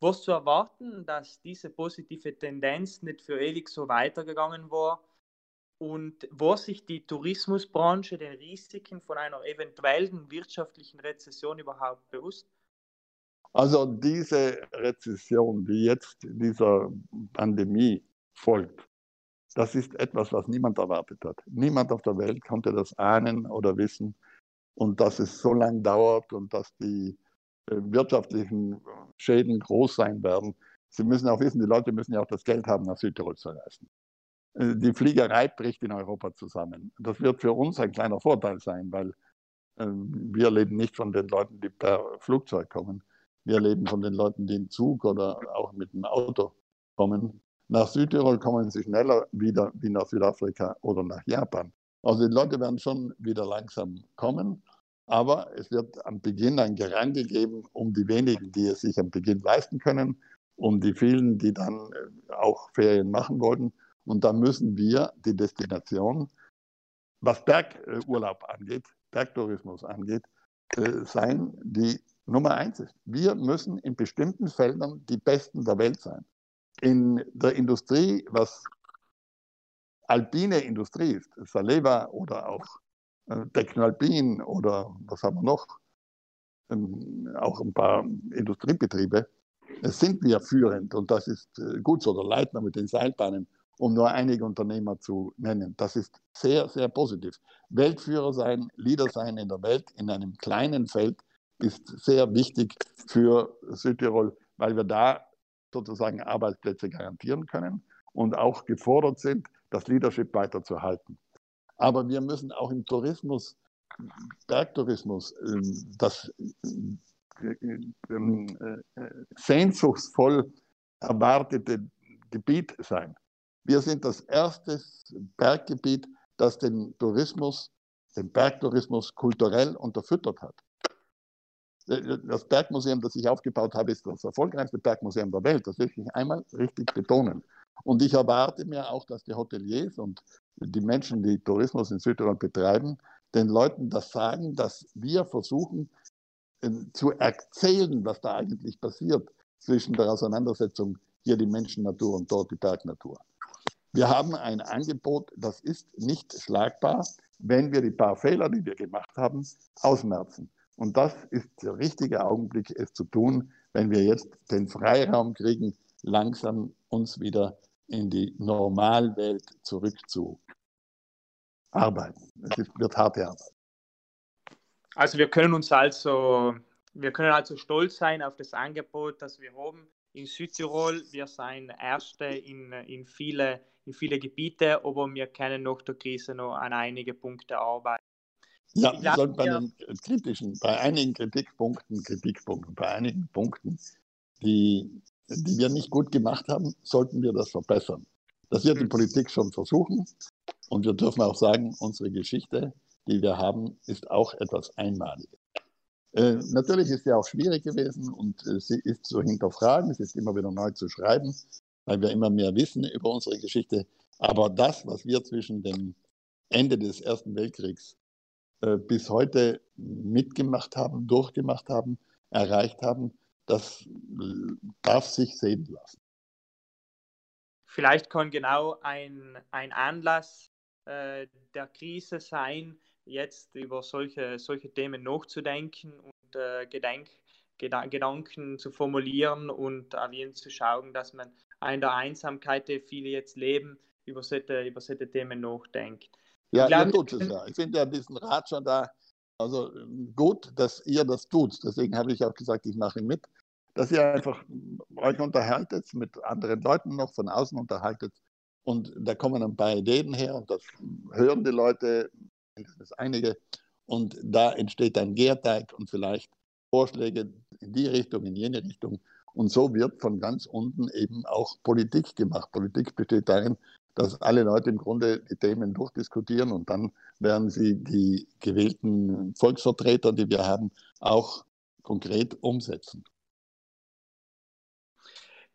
[SPEAKER 1] Was zu erwarten, dass diese positive Tendenz nicht für ewig so weitergegangen war und war sich die Tourismusbranche den Risiken von einer eventuellen wirtschaftlichen Rezession überhaupt bewusst?
[SPEAKER 2] Also diese Rezession, die jetzt dieser Pandemie folgt, das ist etwas, was niemand erwartet hat. Niemand auf der Welt konnte das ahnen oder wissen. Und dass es so lange dauert und dass die wirtschaftlichen Schäden groß sein werden. Sie müssen auch wissen, die Leute müssen ja auch das Geld haben, nach Südtirol zu reisen. Äh, die Fliegerei bricht in Europa zusammen. Das wird für uns ein kleiner Vorteil sein, weil äh, wir leben nicht von den Leuten, die per Flugzeug kommen. Wir leben von den Leuten, die im Zug oder auch mit dem Auto kommen. Nach Südtirol kommen sie schneller wieder wie nach Südafrika oder nach Japan. Also die Leute werden schon wieder langsam kommen, aber es wird am Beginn ein Gerangel geben um die wenigen, die es sich am Beginn leisten können, um die vielen, die dann äh, auch Ferien machen wollten. Und da müssen wir die Destination, was Bergurlaub angeht, Bergtourismus angeht, äh, sein, die Nummer eins ist, wir müssen in bestimmten Feldern die Besten der Welt sein. In der Industrie, was alpine Industrie ist, Saleva oder auch Technoalpin oder was haben wir noch, ähm, auch ein paar Industriebetriebe, sind wir führend und das ist äh, gut so, der Leitner mit den Seilbahnen, um nur einige Unternehmer zu nennen. Das ist sehr, sehr positiv. Weltführer sein, Leader sein in der Welt in einem kleinen Feld ist sehr wichtig für Südtirol, weil wir da sozusagen Arbeitsplätze garantieren können und auch gefordert sind, das Leadership weiterzuhalten. Aber wir müssen auch im Tourismus, Bergtourismus, ähm, das äh, ähm, äh, sehnsuchtsvoll erwartete Gebiet sein. Wir sind das erste Berggebiet, das den Tourismus, den Bergtourismus kulturell unterfüttert hat. Das Bergmuseum, das ich aufgebaut habe, ist das erfolgreichste Bergmuseum der Welt. Das will ich einmal richtig betonen. Und ich erwarte mir auch, dass die Hoteliers und die Menschen, die Tourismus in Südtirol betreiben, den Leuten das sagen, dass wir versuchen äh, zu erzählen, was da eigentlich passiert zwischen der Auseinandersetzung hier die Menschennatur und dort die Bergnatur. Wir haben ein Angebot, das ist nicht schlagbar, wenn wir die paar Fehler, die wir gemacht haben, ausmerzen. Und das ist der richtige Augenblick, es zu tun, wenn wir jetzt den Freiraum kriegen, langsam uns wieder in die Normalwelt zurückzuarbeiten. Es wird harte Arbeit.
[SPEAKER 1] Also wir können uns also, wir können also stolz sein auf das Angebot, das wir haben in Südtirol. Wir sind Erste in, in, viele, in viele Gebiete, aber wir können nach der Krise noch an einige Punkte arbeiten.
[SPEAKER 2] Ja, wir sollten bei den kritischen, bei einigen Kritikpunkten, Kritikpunkten, bei einigen Punkten, die die wir nicht gut gemacht haben, sollten wir das verbessern. Das wird die mhm. Politik schon versuchen. Und wir dürfen auch sagen, unsere Geschichte, die wir haben, ist auch etwas Einmaliges. Äh, natürlich ist sie auch schwierig gewesen und äh, sie ist zu hinterfragen, sie ist immer wieder neu zu schreiben, weil wir immer mehr wissen über unsere Geschichte. Aber das, was wir zwischen dem Ende des Ersten Weltkriegs äh, bis heute mitgemacht haben, durchgemacht haben, erreicht haben, das darf sich sehen lassen.
[SPEAKER 1] Vielleicht kann genau ein, ein Anlass äh, der Krise sein, jetzt über solche, solche Themen nachzudenken und äh, Gedenk, Gedanken zu formulieren und auch zu schauen, dass man in der Einsamkeit, die viele jetzt leben, über solche, über solche Themen nachdenkt.
[SPEAKER 2] Ja, glaub, ihr tut es ja. Ich finde ja diesen Rat schon da, also gut, dass ihr das tut. Deswegen habe ich auch gesagt, ich mache mit dass ihr einfach euch unterhaltet, mit anderen Leuten noch von außen unterhaltet. Und da kommen ein paar Ideen her und das hören die Leute, mindestens einige. Und da entsteht dann Gärteig und vielleicht Vorschläge in die Richtung, in jene Richtung. Und so wird von ganz unten eben auch Politik gemacht. Politik besteht darin, dass alle Leute im Grunde die Themen durchdiskutieren und dann werden sie die gewählten Volksvertreter, die wir haben, auch konkret umsetzen.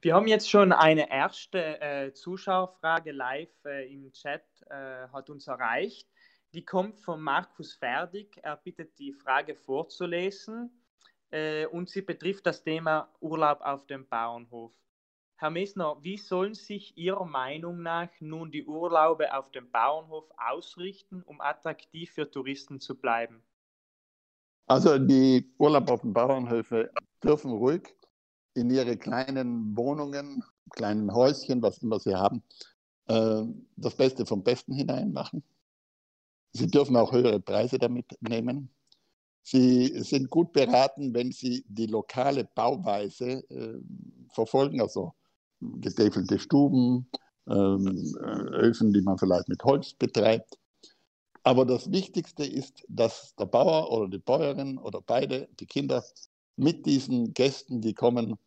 [SPEAKER 1] Wir haben jetzt schon eine erste äh, Zuschauerfrage live äh, im Chat, äh, hat uns erreicht. Die kommt von Markus Ferdig. Er bittet die Frage vorzulesen äh, und sie betrifft das Thema Urlaub auf dem Bauernhof. Herr Messner, wie sollen sich Ihrer Meinung nach nun die Urlaube auf dem Bauernhof ausrichten, um attraktiv für Touristen zu bleiben?
[SPEAKER 2] Also die Urlaub auf den Bauernhöfen dürfen ruhig in ihre kleinen Wohnungen, kleinen Häuschen, was immer sie haben, äh, das Beste vom Besten hinein machen. Sie dürfen auch höhere Preise damit nehmen. Sie sind gut beraten, wenn Sie die lokale Bauweise äh, verfolgen, also getäfelte Stuben, ähm, Öfen, die man vielleicht mit Holz betreibt. Aber das Wichtigste ist, dass der Bauer oder die Bäuerin oder beide, die Kinder, mit diesen Gästen, die kommen,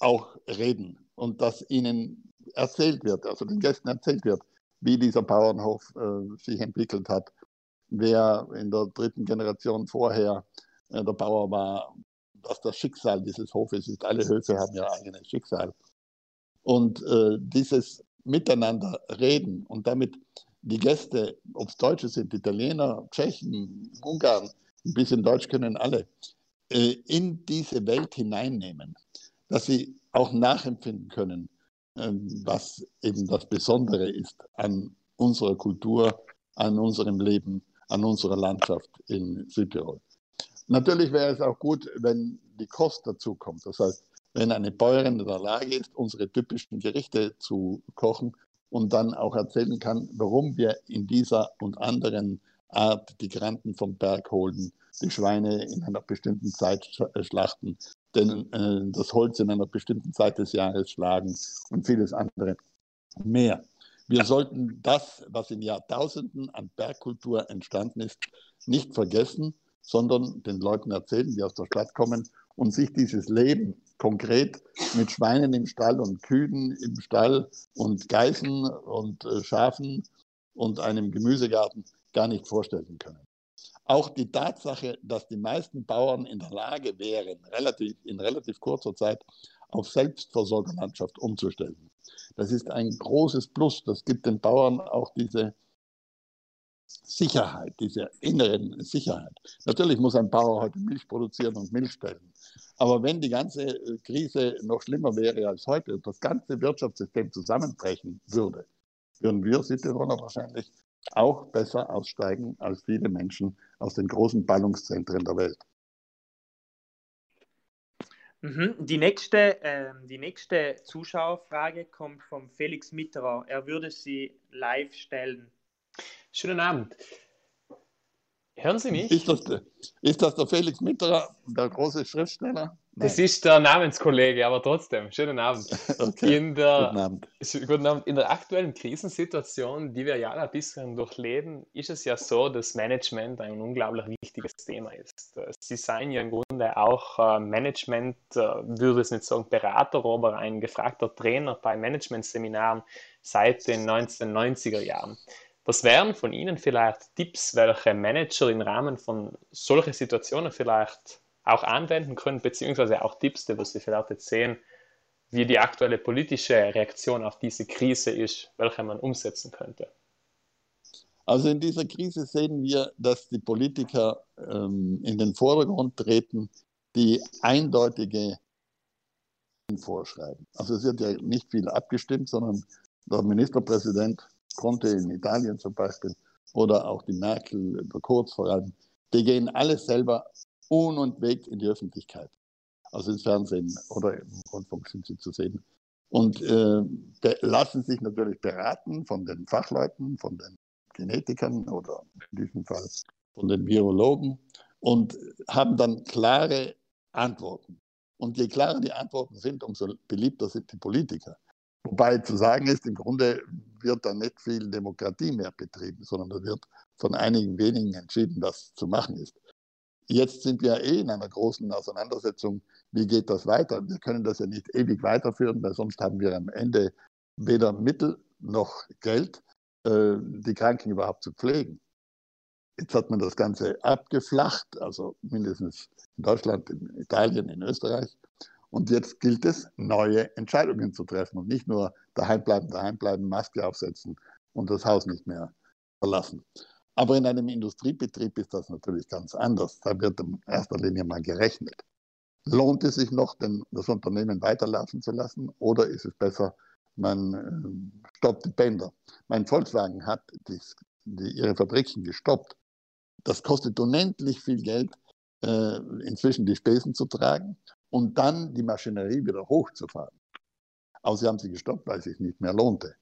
[SPEAKER 2] auch reden und dass ihnen erzählt wird, also den Gästen erzählt wird, wie dieser Bauernhof äh, sich entwickelt hat, wer in der dritten Generation vorher äh, der Bauer war, was das Schicksal dieses Hofes ist. Alle Höfe haben ja eigenes Schicksal. Und äh, dieses Miteinander reden und damit die Gäste, ob es Deutsche sind, Italiener, Tschechen, Ungarn, ein bisschen Deutsch können alle, äh, in diese Welt hineinnehmen, dass sie auch nachempfinden können, ähm, was eben das Besondere ist an unserer Kultur, an unserem Leben, an unserer Landschaft in Südtirol. Natürlich wäre es auch gut, wenn die Kost dazu kommt. Das heißt, wenn eine Bäuerin in der Lage ist, unsere typischen Gerichte zu kochen und dann auch erzählen kann, warum wir in dieser und anderen Art die Granten vom Berg holen, die Schweine in einer bestimmten Zeit äh, schlachten, denn äh, das Holz in einer bestimmten Zeit des Jahres schlagen und vieles andere mehr. Wir sollten das, was in Jahrtausenden an Bergkultur entstanden ist, nicht vergessen, sondern den Leuten erzählen, die aus der Stadt kommen und sich dieses Leben konkret mit Schweinen im Stall und Kühen im Stall und Geißen und äh, Schafen und einem Gemüsegarten gar nicht vorstellen können. Auch die Tatsache, dass die meisten Bauern in der Lage wären, relativ, in relativ kurzer Zeit auf Selbstversorgerlandschaft umzustellen. Das ist ein großes Plus. Das gibt den Bauern auch diese Sicherheit, diese inneren Sicherheit. Natürlich muss ein Bauer heute Milch produzieren und Milch stellen. Aber wenn die ganze äh, Krise noch schlimmer wäre als heute und das ganze Wirtschaftssystem zusammenbrechen würde, würden wir Südtiroler wahrscheinlich auch besser aussteigen als viele Menschen aus den großen Ballungszentren der Welt.
[SPEAKER 1] Mhm. Die nächste, äh, die nächste Zuschauerfrage kommt von Felix Mitterer. Er würde sie live stellen.
[SPEAKER 3] Schönen Abend. Hören Sie mich?
[SPEAKER 2] Ist das, ist das der Felix Mitterer, der große Schriftsteller?
[SPEAKER 3] Das ist der Namenskollege, aber trotzdem, schönen Abend. Okay. In der, guten, Abend. guten Abend. In der aktuellen Krisensituation, die wir ja ein bisschen durchleben, ist es ja so, dass Management ein unglaublich wichtiges Thema ist. Sie seien ja im Grunde auch äh, Management, äh, würde es nicht sagen Berater, aber ein gefragter Trainer bei Managementseminaren seit den 1990er Jahren. Was wären von Ihnen vielleicht Tipps, welche Manager im Rahmen von solchen Situationen vielleicht auch anwenden können, beziehungsweise auch Tipps, die Sie vielleicht jetzt sehen, wie die aktuelle politische Reaktion auf diese Krise ist, welche man umsetzen könnte?
[SPEAKER 2] Also in dieser Krise sehen wir, dass die Politiker ähm, in den Vordergrund treten, die eindeutige vorschreiben. Also es wird ja nicht viel abgestimmt, sondern der Ministerpräsident konnte in Italien zum Beispiel oder auch die Merkel, der Kurz vor allem, die gehen alles selber un- und weg in die Öffentlichkeit. Also ins Fernsehen oder im Rundfunk sind sie zu sehen. Und äh, lassen sich natürlich beraten von den Fachleuten, von den Genetikern oder in diesem Fall von den Virologen und haben dann klare Antworten. Und je klarer die Antworten sind, umso beliebter sind die Politiker. Wobei zu sagen ist, im Grunde wird da nicht viel Demokratie mehr betrieben, sondern da wird von einigen wenigen entschieden, was zu machen ist. Jetzt sind wir eh in einer großen Auseinandersetzung. Wie geht das weiter? Wir können das ja nicht ewig weiterführen, weil sonst haben wir am Ende weder Mittel noch Geld, äh, die Kranken überhaupt zu pflegen. Jetzt hat man das Ganze abgeflacht, also mindestens in Deutschland, in Italien, in Österreich. Und jetzt gilt es, neue Entscheidungen zu treffen und nicht nur daheim bleiben, daheim bleiben, Maske aufsetzen und das Haus nicht mehr verlassen. Aber in einem Industriebetrieb ist das natürlich ganz anders. Da wird in erster Linie mal gerechnet. Lohnt es sich noch, denn das Unternehmen weiterlaufen zu lassen oder ist es besser, man äh, stoppt die Bänder? Mein Volkswagen hat die, ihre Fabriken gestoppt. Das kostet unendlich viel Geld, äh, inzwischen die Spesen zu tragen und dann die Maschinerie wieder hochzufahren. Aber sie haben sie gestoppt, weil es sich nicht mehr lohnte.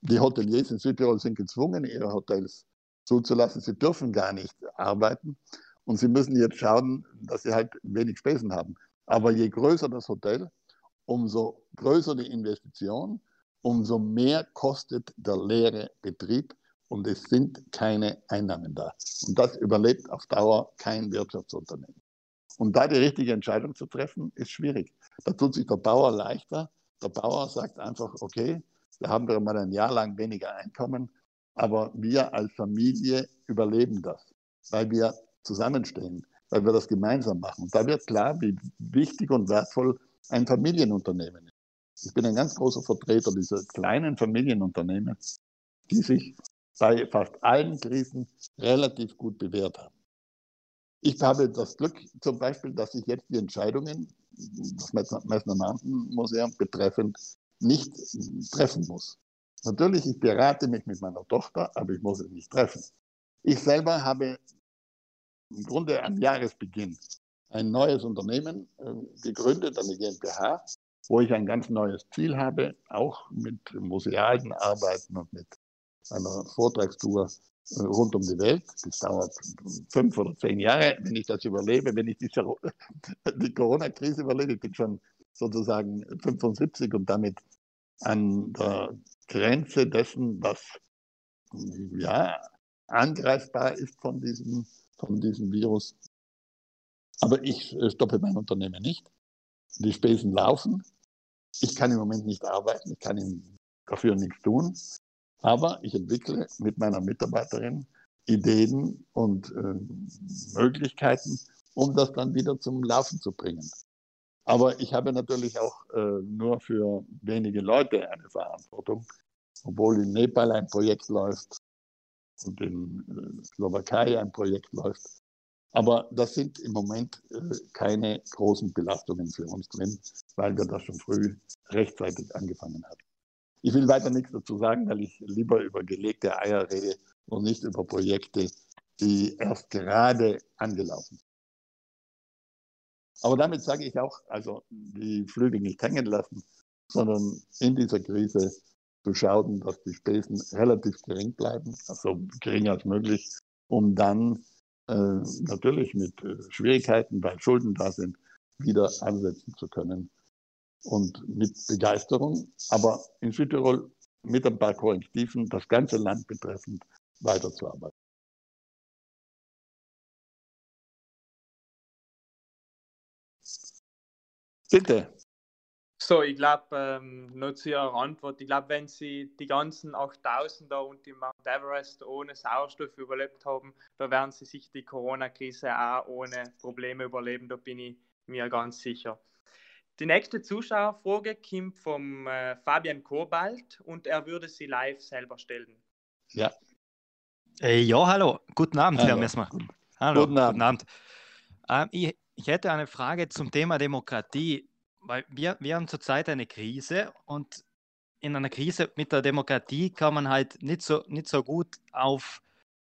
[SPEAKER 2] Die Hoteliers in Südtirol sind gezwungen, ihre Hotels zuzulassen. Sie dürfen gar nicht arbeiten und sie müssen jetzt schauen, dass sie halt wenig Spesen haben. Aber je größer das Hotel, umso größer die Investition, umso mehr kostet der leere Betrieb und es sind keine Einnahmen da. Und das überlebt auf Dauer kein Wirtschaftsunternehmen. Und da die richtige Entscheidung zu treffen, ist schwierig. Da tut sich der Bauer leichter. Der Bauer sagt einfach, okay, wir haben wir mal ein Jahr lang weniger Einkommen, aber wir als Familie überleben das, weil wir zusammenstehen, weil wir das gemeinsam machen. Und da wird klar, wie wichtig und wertvoll ein Familienunternehmen ist. Ich bin ein ganz großer Vertreter dieser kleinen Familienunternehmen, die sich bei fast allen Krisen relativ gut bewährt haben. Ich habe das Glück zum Beispiel, dass ich jetzt die Entscheidungen, das Messner Museum betreffend, nicht treffen muss. Natürlich, ich berate mich mit meiner Tochter, aber ich muss es nicht treffen. Ich selber habe im Grunde am Jahresbeginn ein neues Unternehmen äh, gegründet, eine GmbH, wo ich ein ganz neues Ziel habe, auch mit musealen Arbeiten und mit einer Vortragstour äh, rund um die Welt. Das dauert fünf oder zehn Jahre, wenn ich das überlebe, wenn ich diese, die Corona-Krise überlebe. Ich bin schon sozusagen 75 und damit an der Grenze dessen, was ja, angreifbar ist von diesem, von diesem Virus. Aber ich äh, stoppe mein Unternehmen nicht. Die Spesen laufen. Ich kann im Moment nicht arbeiten, ich kann dafür nichts tun. Aber ich entwickle mit meiner Mitarbeiterin Ideen und äh, Möglichkeiten, um das dann wieder zum Laufen zu bringen. Aber ich habe natürlich auch äh, nur für wenige Leute eine Verantwortung, obwohl in Nepal ein Projekt läuft und in äh, Slowakei ein Projekt läuft. Aber das sind im Moment äh, keine großen Belastungen für uns drin, weil wir das schon früh rechtzeitig angefangen haben. Ich will weiter nichts dazu sagen, weil ich lieber über gelegte Eier rede und nicht über Projekte, die erst gerade angelaufen sind. Aber damit sage ich auch, also die Flügel nicht hängen lassen, sondern in dieser Krise zu schauen, dass die Spesen relativ gering bleiben, also gering als möglich, um dann äh, natürlich mit äh, Schwierigkeiten, weil Schulden da sind, wieder ansetzen zu können. Und mit Begeisterung, aber in Südtirol mit ein paar Korrektiven das ganze Land betreffend weiterzuarbeiten. Bitte.
[SPEAKER 1] So, ich glaube, ähm, nur zu Ihrer Antwort, ich glaube, wenn Sie die ganzen 8000er und die Mount Everest ohne Sauerstoff überlebt haben, da werden Sie sich die Corona-Krise auch ohne Probleme überleben, da bin ich mir ganz sicher. Die nächste Zuschauerfrage kommt vom äh, Fabian Kobalt und er würde sie live selber stellen.
[SPEAKER 2] Ja.
[SPEAKER 4] Äh, ja, hallo. Guten Abend, hallo. Herr Messmer. Hallo, guten Abend. Guten Abend. Ähm, ich, ich hätte eine Frage zum Thema Demokratie, weil wir, wir haben zurzeit eine Krise und in einer Krise mit der Demokratie kann man halt nicht so, nicht so gut auf,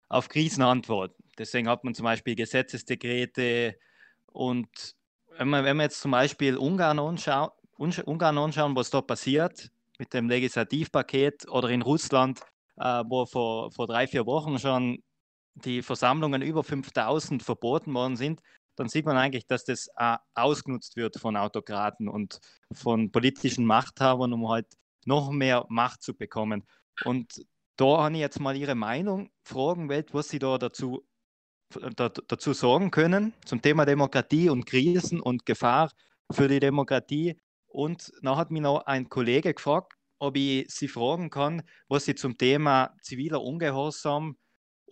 [SPEAKER 4] auf Krisen antworten. Deswegen hat man zum Beispiel Gesetzesdekrete und wenn wir, wenn wir jetzt zum Beispiel Ungarn anschauen, Ungarn anschauen, was da passiert mit dem Legislativpaket oder in Russland, äh, wo vor, vor drei, vier Wochen schon die Versammlungen über 5000 verboten worden sind, dann sieht man eigentlich, dass das ausgenutzt wird von Autokraten und von politischen Machthabern, um halt noch mehr Macht zu bekommen. Und da habe ich jetzt mal Ihre Meinung fragen was Sie da dazu, da, dazu sagen können zum Thema Demokratie und Krisen und Gefahr für die Demokratie. Und dann hat mich noch ein Kollege gefragt, ob ich Sie fragen kann, was Sie zum Thema ziviler Ungehorsam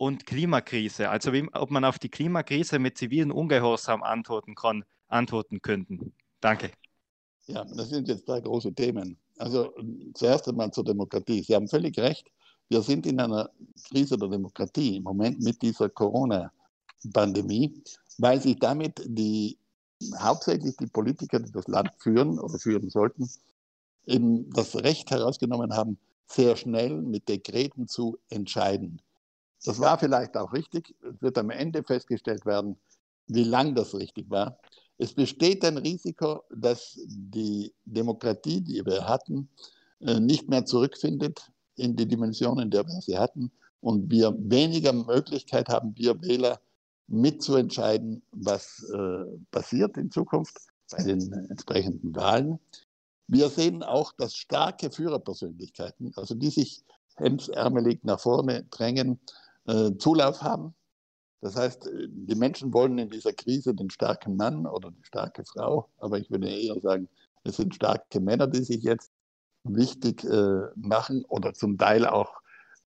[SPEAKER 4] und Klimakrise, also wie, ob man auf die Klimakrise mit zivilen Ungehorsam antworten kann, antworten könnten. Danke.
[SPEAKER 2] Ja, das sind jetzt drei große Themen. Also zuerst einmal zur Demokratie. Sie haben völlig recht. Wir sind in einer Krise der Demokratie im Moment mit dieser Corona-Pandemie, weil sich damit die hauptsächlich die Politiker, die das Land führen oder führen sollten, eben das Recht herausgenommen haben, sehr schnell mit Dekreten zu entscheiden. Das war vielleicht auch richtig. Es wird am Ende festgestellt werden, wie lang das richtig war. Es besteht ein Risiko, dass die Demokratie, die wir hatten, äh, nicht mehr zurückfindet in die Dimensionen, in der wir sie hatten und wir weniger Möglichkeit haben, wir Wähler mitzuentscheiden, was äh, passiert in Zukunft bei den entsprechenden Wahlen. Wir sehen auch, dass starke Führerpersönlichkeiten, also die sich hemsärmelig nach vorne drängen, äh, Zulauf haben. Das heißt, die Menschen wollen in dieser Krise den starken Mann oder die starke Frau, aber ich würde eher sagen, es sind starke Männer, die sich jetzt wichtig äh, machen oder zum Teil auch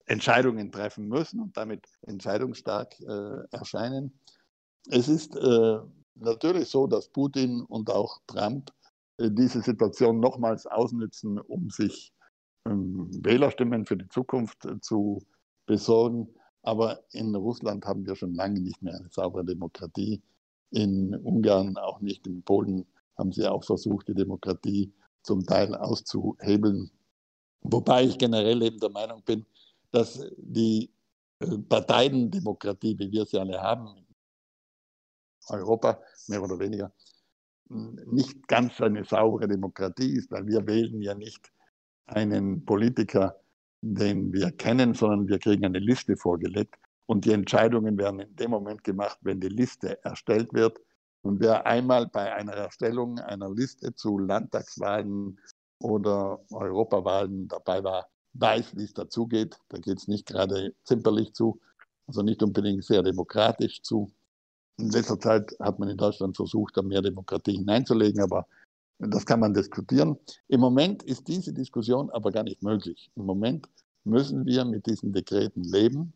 [SPEAKER 2] Entscheidungen treffen müssen und damit entscheidungsstark äh, erscheinen. Es ist äh, natürlich so, dass Putin und auch Trump äh, diese Situation nochmals ausnutzen, um sich ähm, Wählerstimmen für die Zukunft äh, zu besorgen. Aber in Russland haben wir schon lange nicht mehr eine saubere Demokratie. In Ungarn, auch nicht in Polen, haben sie auch versucht, die Demokratie zum Teil auszuhebeln. Wobei ich generell eben der Meinung bin, dass die äh, Parteiendemokratie, wie wir sie alle haben, in Europa mehr oder weniger, nicht ganz eine saubere Demokratie ist, weil wir wählen ja nicht einen Politiker, den wir kennen, sondern wir kriegen eine Liste vorgelegt und die Entscheidungen werden in dem Moment gemacht, wenn die Liste erstellt wird. Und wer einmal bei einer Erstellung einer Liste zu Landtagswahlen oder Europawahlen dabei war, weiß, wie es dazugeht. Da geht es nicht gerade zimperlich zu, also nicht unbedingt sehr demokratisch zu. In letzter Zeit hat man in Deutschland versucht, da mehr Demokratie hineinzulegen, aber Das kann man diskutieren. Im Moment ist diese Diskussion aber gar nicht möglich. Im Moment müssen wir mit diesen Dekreten leben.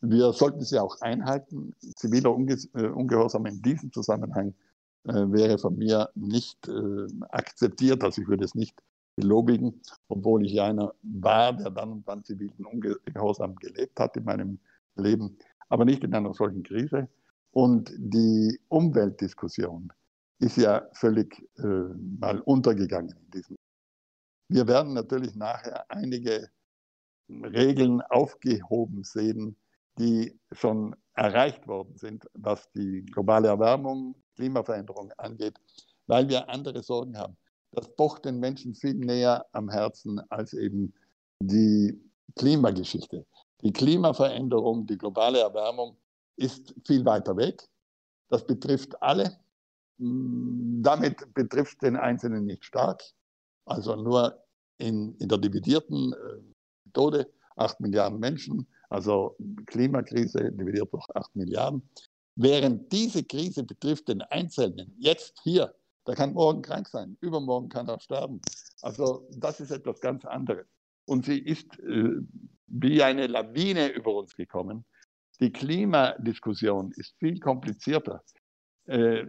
[SPEAKER 2] Wir sollten sie auch einhalten. Ziviler Unge äh, Ungehorsam in diesem Zusammenhang äh, wäre von mir nicht äh, akzeptiert. Also ich würde es nicht belobigen, obwohl ich einer war, der dann und dann zivilen Ungehorsam gelebt hat in meinem Leben, aber nicht in einer solchen Krise. Und die Umweltdiskussion ist ja völlig äh, mal untergegangen in diesem. Wir werden natürlich nachher einige Regeln aufgehoben sehen, die schon erreicht worden sind, was die globale Erwärmung, Klimaveränderung angeht, weil wir andere Sorgen haben. Das pocht den Menschen viel näher am Herzen als eben die Klimageschichte. Die Klimaveränderung, die globale Erwärmung ist viel weiter weg. Das betrifft alle. Damit betrifft den Einzelnen nicht stark. Also nur in, in der dividierten äh, Methode 8 Milliarden Menschen, also Klimakrise dividiert durch 8 Milliarden. Während diese Krise betrifft den Einzelnen, jetzt hier, der kann morgen krank sein, übermorgen kann er sterben. Also das ist etwas ganz anderes. Und sie ist äh, wie eine Lawine über uns gekommen. Die Klimadiskussion ist viel komplizierter. Äh,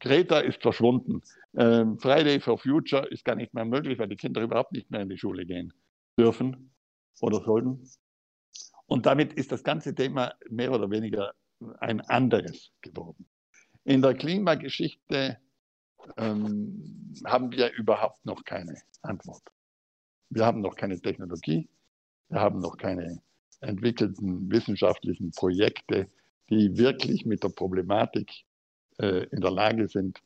[SPEAKER 2] Greta ist verschwunden. Äh, Friday for Future ist gar nicht mehr möglich, weil die Kinder überhaupt nicht mehr in die Schule gehen dürfen oder sollten. Und damit ist das ganze Thema mehr oder weniger ein anderes geworden. In der Klimageschichte ähm, haben wir überhaupt noch keine Antwort. Wir haben noch keine Technologie, wir haben noch keine entwickelten wissenschaftlichen Projekte, die wirklich mit der Problematik äh, in der Lage sind,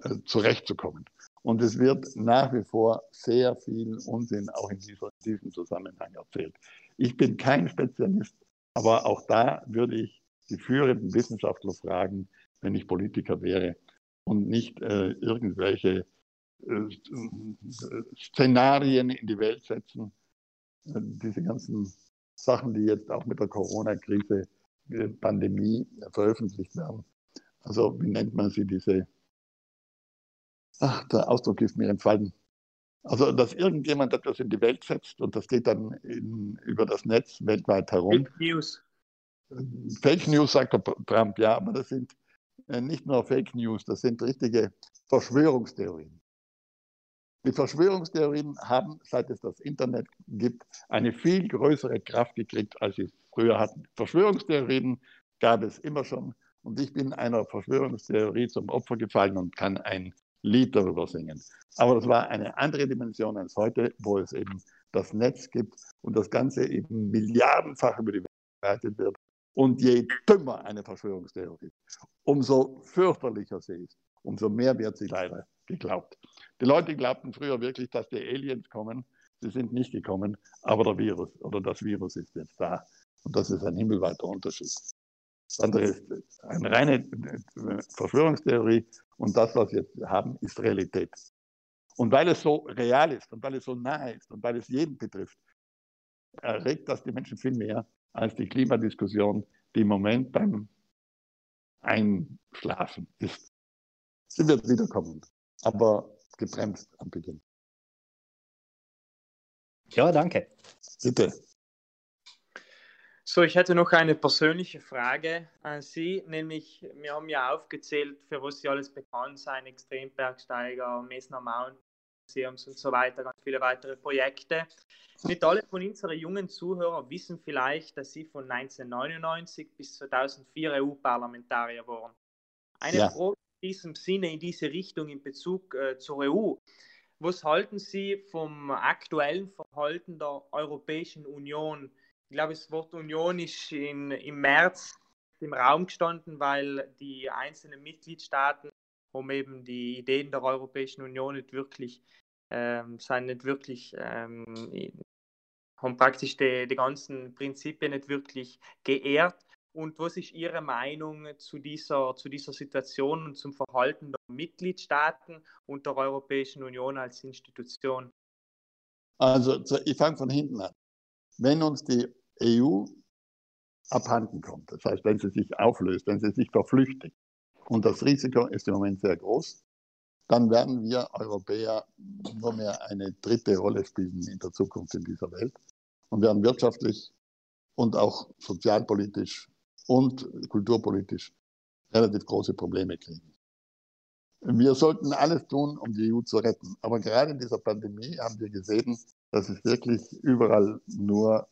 [SPEAKER 2] äh, zurechtzukommen. Und es wird nach wie vor sehr viel Unsinn auch in dieser, diesem Zusammenhang erzählt. Ich bin kein Spezialist, aber auch da würde ich die führenden Wissenschaftler fragen, wenn ich Politiker wäre und nicht äh, irgendwelche äh, Szenarien in die Welt setzen. Äh, diese ganzen Sachen, die jetzt auch mit der Corona-Krise, Pandemie veröffentlicht werden. Also wie nennt man sie, diese, ach, der Ausdruck ist mir entfallen. Also, dass irgendjemand etwas in die Welt setzt und das geht dann in, über das Netz weltweit herum.
[SPEAKER 1] Fake News.
[SPEAKER 2] Fake News, sagt Trump, ja, aber das sind äh, nicht nur Fake News, das sind richtige Verschwörungstheorien. Die Verschwörungstheorien haben, seit es das Internet gibt, eine viel größere Kraft gekriegt, als sie früher hatten. Verschwörungstheorien gab es immer schon. Und ich bin einer Verschwörungstheorie zum Opfer gefallen und kann ein Lied darüber singen. Aber das war eine andere Dimension als heute, wo es eben das Netz gibt und das Ganze eben milliardenfach über die Welt verbreitet wird und je dümmer eine Verschwörungstheorie, umso fürchterlicher sie ist, umso mehr wird sie leider geglaubt. Die Leute glaubten früher wirklich, dass die Aliens kommen. Sie sind nicht gekommen, aber der Virus oder das Virus ist jetzt da. Und das ist ein himmelweiter Unterschied. Das andere ist eine reine äh, Verschwörungstheorie und das, was wir jetzt haben, ist Realität. Und weil es so real ist und weil es so nahe ist und weil es jeden betrifft, erregt das die Menschen viel mehr als die Klimadiskussion, die im Moment beim Einschlafen ist. Sie wird wiederkommen, aber gebremst am Beginn.
[SPEAKER 4] Ja, danke.
[SPEAKER 2] Bitte.
[SPEAKER 1] So, ich hätte noch eine persönliche Frage an Sie, nämlich wir haben ja aufgezählt, für was Sie alles bekannt sind, Extrembergsteiger, Mesner Mountain Museums und so weiter, ganz viele weitere Projekte. Nicht alle von unseren jungen Zuhörern wissen vielleicht, dass Sie von 1999 bis 2004 EU-Parlamentarier waren. Eine ja. Frage in diesem Sinne, in diese Richtung in Bezug äh, zur EU. Was halten Sie vom aktuellen Verhalten der Europäischen Union? Ich glaube, das Wort Union ist in, im März im Raum gestanden, weil die einzelnen Mitgliedstaaten um eben die Ideen der Europäischen Union nicht wirklich, ähm, sind nicht wirklich, ähm, haben praktisch die, die ganzen Prinzipien nicht wirklich geehrt. Und was ist Ihre Meinung zu dieser, zu dieser Situation und zum Verhalten der Mitgliedstaaten und der Europäischen Union als Institution?
[SPEAKER 2] Also, ich fange von hinten an. Wenn uns die EU abhanden kommt, das heißt, wenn sie sich auflöst, wenn sie sich verflüchtigt, und das Risiko ist im Moment sehr groß, dann werden wir Europäer nur mehr eine dritte Rolle spielen in der Zukunft in dieser Welt und werden wirtschaftlich und auch sozialpolitisch und kulturpolitisch relativ große Probleme kriegen. Wir sollten alles tun, um die EU zu retten. Aber gerade in dieser Pandemie haben wir gesehen, dass es wirklich überall nur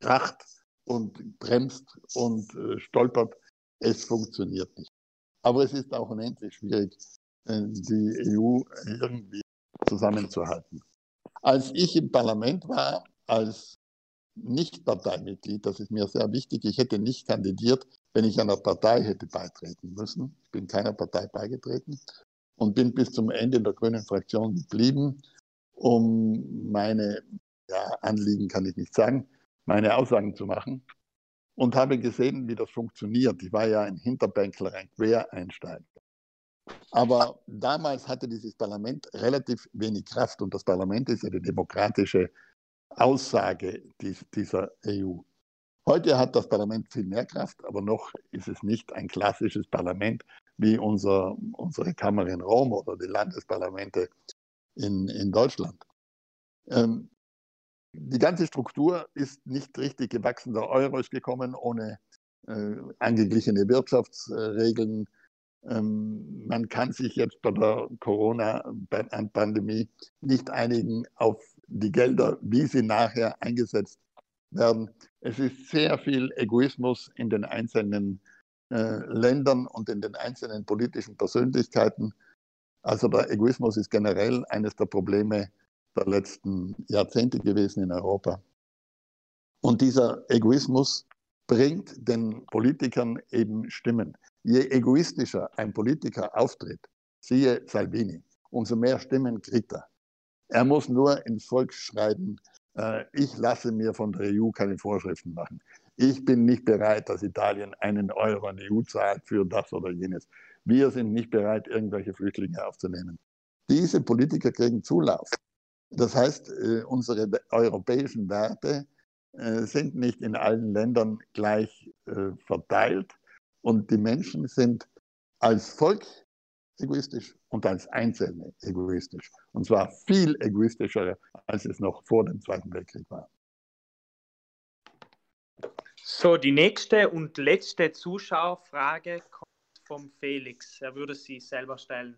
[SPEAKER 2] kracht und bremst und äh, stolpert. Es funktioniert nicht. Aber es ist auch unendlich schwierig, äh, die EU irgendwie zusammenzuhalten. Als ich im Parlament war, als Nicht-Parteimitglied, das ist mir sehr wichtig, ich hätte nicht kandidiert, wenn ich einer Partei hätte beitreten müssen. Ich bin keiner Partei beigetreten und bin bis zum Ende der grünen Fraktion geblieben, um meine ja, Anliegen, kann ich nicht sagen, meine Aussagen zu machen und habe gesehen, wie das funktioniert. Ich war ja ein Hinterbänkler, ein Quereinsteiger. Aber damals hatte dieses Parlament relativ wenig Kraft und das Parlament ist eine demokratische Aussage dieser EU. Heute hat das Parlament viel mehr Kraft, aber noch ist es nicht ein klassisches Parlament wie unser, unsere Kammer in Rom oder die Landesparlamente in, in Deutschland. Ähm, die ganze Struktur ist nicht richtig gewachsen. Der Euro ist gekommen ohne äh, angeglichene Wirtschaftsregeln. Ähm, man kann sich jetzt bei der Corona-Pandemie nicht einigen auf die Gelder, wie sie nachher eingesetzt werden. Es ist sehr viel Egoismus in den einzelnen äh, Ländern und in den einzelnen politischen Persönlichkeiten. Also der Egoismus ist generell eines der Probleme der letzten Jahrzehnte gewesen in Europa. Und dieser Egoismus bringt den Politikern eben Stimmen. Je egoistischer ein Politiker auftritt, siehe Salvini, umso mehr Stimmen kriegt er. Er muss nur ins Volk schreiben, äh, ich lasse mir von der EU keine Vorschriften machen. Ich bin nicht bereit, dass Italien einen Euro an die EU zahlt für das oder jenes. Wir sind nicht bereit, irgendwelche Flüchtlinge aufzunehmen. Diese Politiker kriegen Zulauf. Das heißt, äh, unsere europäischen Werte äh, sind nicht in allen Ländern gleich verteilt und die Menschen sind als Volk egoistisch und als Einzelne egoistisch. Und zwar viel egoistischer, als es noch vor dem Zweiten Weltkrieg war.
[SPEAKER 1] So, die nächste und letzte Zuschauerfrage kommt vom Felix. Er würde sie selber stellen.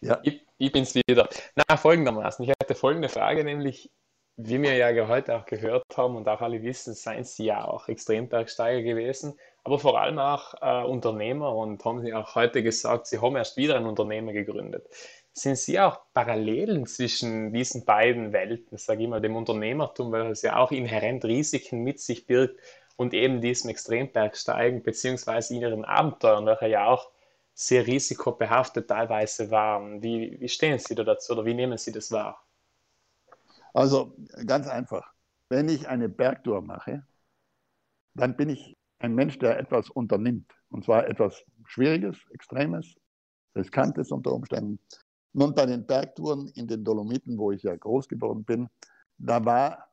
[SPEAKER 3] Ja. Ich, ich bin's wieder. Na, folgendermaßen. Ich hatte folgende Frage, nämlich, wie wir ja heute auch gehört haben und auch alle wissen, seien Sie ja auch Extrembergsteiger gewesen aber vor allem auch äh, Unternehmer und haben Sie auch heute gesagt, Sie haben erst wieder ein Unternehmen gegründet. Sind Sie auch Parallelen zwischen diesen beiden Welten, sage ich mal, dem Unternehmertum, weil es ja auch inhärent Risiken mit sich birgt und eben diesem Extrembergsteigen beziehungsweise Ihren Abenteuern, welche ja auch sehr risikobehaftet teilweise waren. Wie, wie stehen Sie da dazu oder wie nehmen Sie das wahr?
[SPEAKER 2] Also ganz einfach. Wenn ich eine Bergtour mache, dann bin ich ein Mensch, der etwas unternimmt. Und zwar etwas Schwieriges, Extremes, Riskantes unter Umständen. Nun bei den Bergtouren in den Dolomiten, wo ich ja groß geworden bin, da war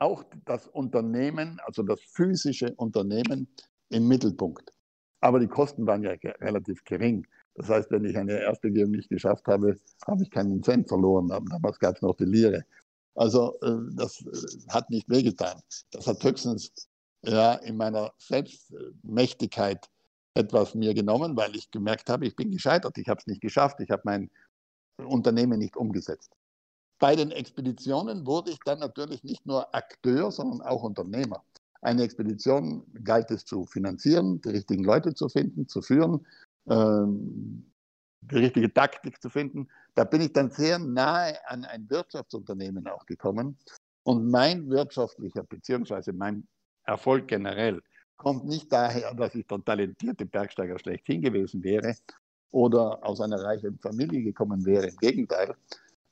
[SPEAKER 2] auch das Unternehmen, also das physische Unternehmen im Mittelpunkt. Aber die Kosten waren ja relativ gering. Das heißt, wenn ich eine Erstbegehung nicht geschafft habe, habe ich keinen Cent verloren. Damals gab es noch die Lire. Also äh, das äh, hat nicht wehgetan. Das hat höchstens ja, in meiner Selbstmächtigkeit etwas mir genommen, weil ich gemerkt habe, ich bin gescheitert, ich habe es nicht geschafft, ich habe mein Unternehmen nicht umgesetzt. Bei den Expeditionen wurde ich dann natürlich nicht nur Akteur, sondern auch Unternehmer. Eine Expedition galt es zu finanzieren, die richtigen Leute zu finden, zu führen, ähm, die richtige Taktik zu finden. Da bin ich dann sehr nahe an ein Wirtschaftsunternehmen auch gekommen. Und mein wirtschaftlicher beziehungsweise mein Erfolg generell kommt nicht daher, dass ich der talentierte Bergsteiger schlechthin gewesen wäre oder aus einer reichen Familie gekommen wäre. Im Gegenteil,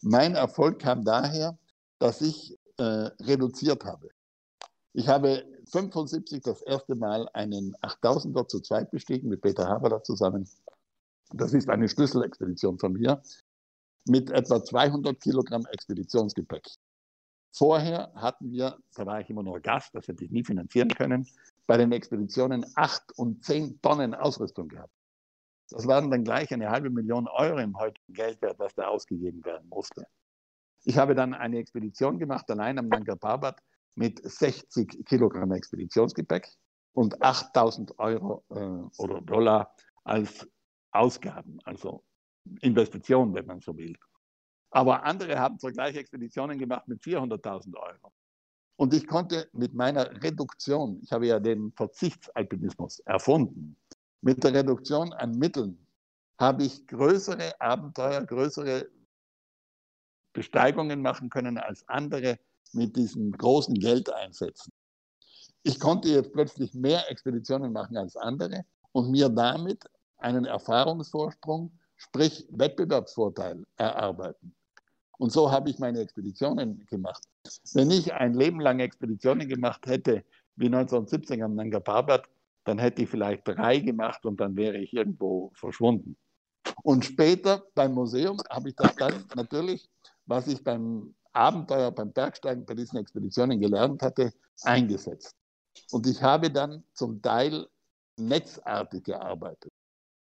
[SPEAKER 2] mein Erfolg kam daher, dass ich äh, reduziert habe. Ich habe 75 das erste Mal einen 8000er zu zweit bestiegen mit Peter Haberer zusammen. Das ist eine Schlüsselexpedition von mir mit etwa 200 Kilogramm Expeditionsgepäck. Vorher hatten wir, da war ich immer nur Gast, das hätte ich nie finanzieren können, bei den Expeditionen acht und zehn Tonnen Ausrüstung gehabt. Das waren dann gleich eine halbe Million Euro im heutigen Geldwert, was da ausgegeben werden musste. Ich habe dann eine Expedition gemacht, allein am Nanga Parbat, mit 60 Kilogramm Expeditionsgepäck und 8000 Euro äh, oder Dollar als Ausgaben, also Investitionen, wenn man so will. Aber andere haben zur gleichen Expeditionen gemacht mit 400.000 Euro. Und ich konnte mit meiner Reduktion, ich habe ja den Verzichtsalpinismus erfunden, mit der Reduktion an Mitteln habe ich größere Abenteuer, größere Besteigungen machen können als andere mit diesem großen Geld einsetzen. Ich konnte jetzt plötzlich mehr Expeditionen machen als andere und mir damit einen Erfahrungsvorsprung, sprich Wettbewerbsvorteil erarbeiten. Und so habe ich meine Expeditionen gemacht. Wenn ich ein Leben lang Expeditionen gemacht hätte, wie 1917 am Nanga Parbat, dann hätte ich vielleicht drei gemacht und dann wäre ich irgendwo verschwunden. Und später beim Museum habe ich das dann natürlich, was ich beim Abenteuer, beim Bergsteigen, bei diesen Expeditionen gelernt hatte, eingesetzt. Und ich habe dann zum Teil netzartig gearbeitet.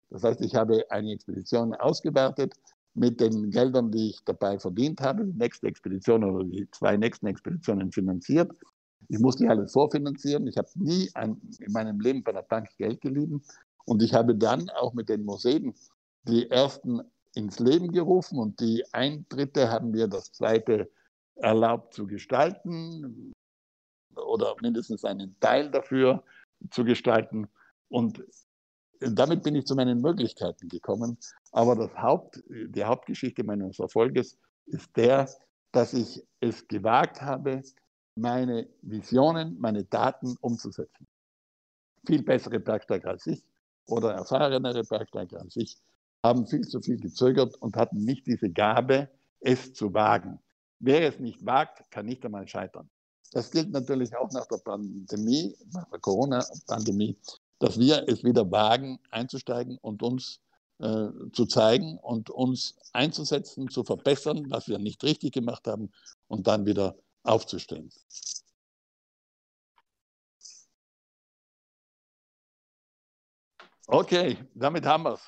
[SPEAKER 2] Das heißt, ich habe eine Expedition ausgewertet mit den Geldern, die ich dabei verdient habe, die nächste Expedition oder die zwei nächsten Expeditionen finanziert. Ich musste alles vorfinanzieren. Ich habe nie ein, in meinem Leben bei der Bank Geld geliehen. Und ich habe dann auch mit den Museen die ersten ins Leben gerufen und die Eintritte haben wir das zweite erlaubt zu gestalten oder mindestens einen Teil dafür zu gestalten. Und damit bin ich zu meinen Möglichkeiten gekommen. Aber das Haupt, die Hauptgeschichte meines Erfolges ist der, dass ich es gewagt habe, meine Visionen, meine Daten umzusetzen. Viel bessere Bergsteiger als ich oder erfahrenere Bergsteiger als ich haben viel zu viel gezögert und hatten nicht diese Gabe, es zu wagen. Wer es nicht wagt, kann nicht einmal scheitern. Das gilt natürlich auch nach der Pandemie, nach der Corona-Pandemie dass wir es wieder wagen, einzusteigen und uns äh, zu zeigen und uns einzusetzen, zu verbessern, was wir nicht richtig gemacht haben und dann wieder aufzustehen. Okay, damit haben wir es.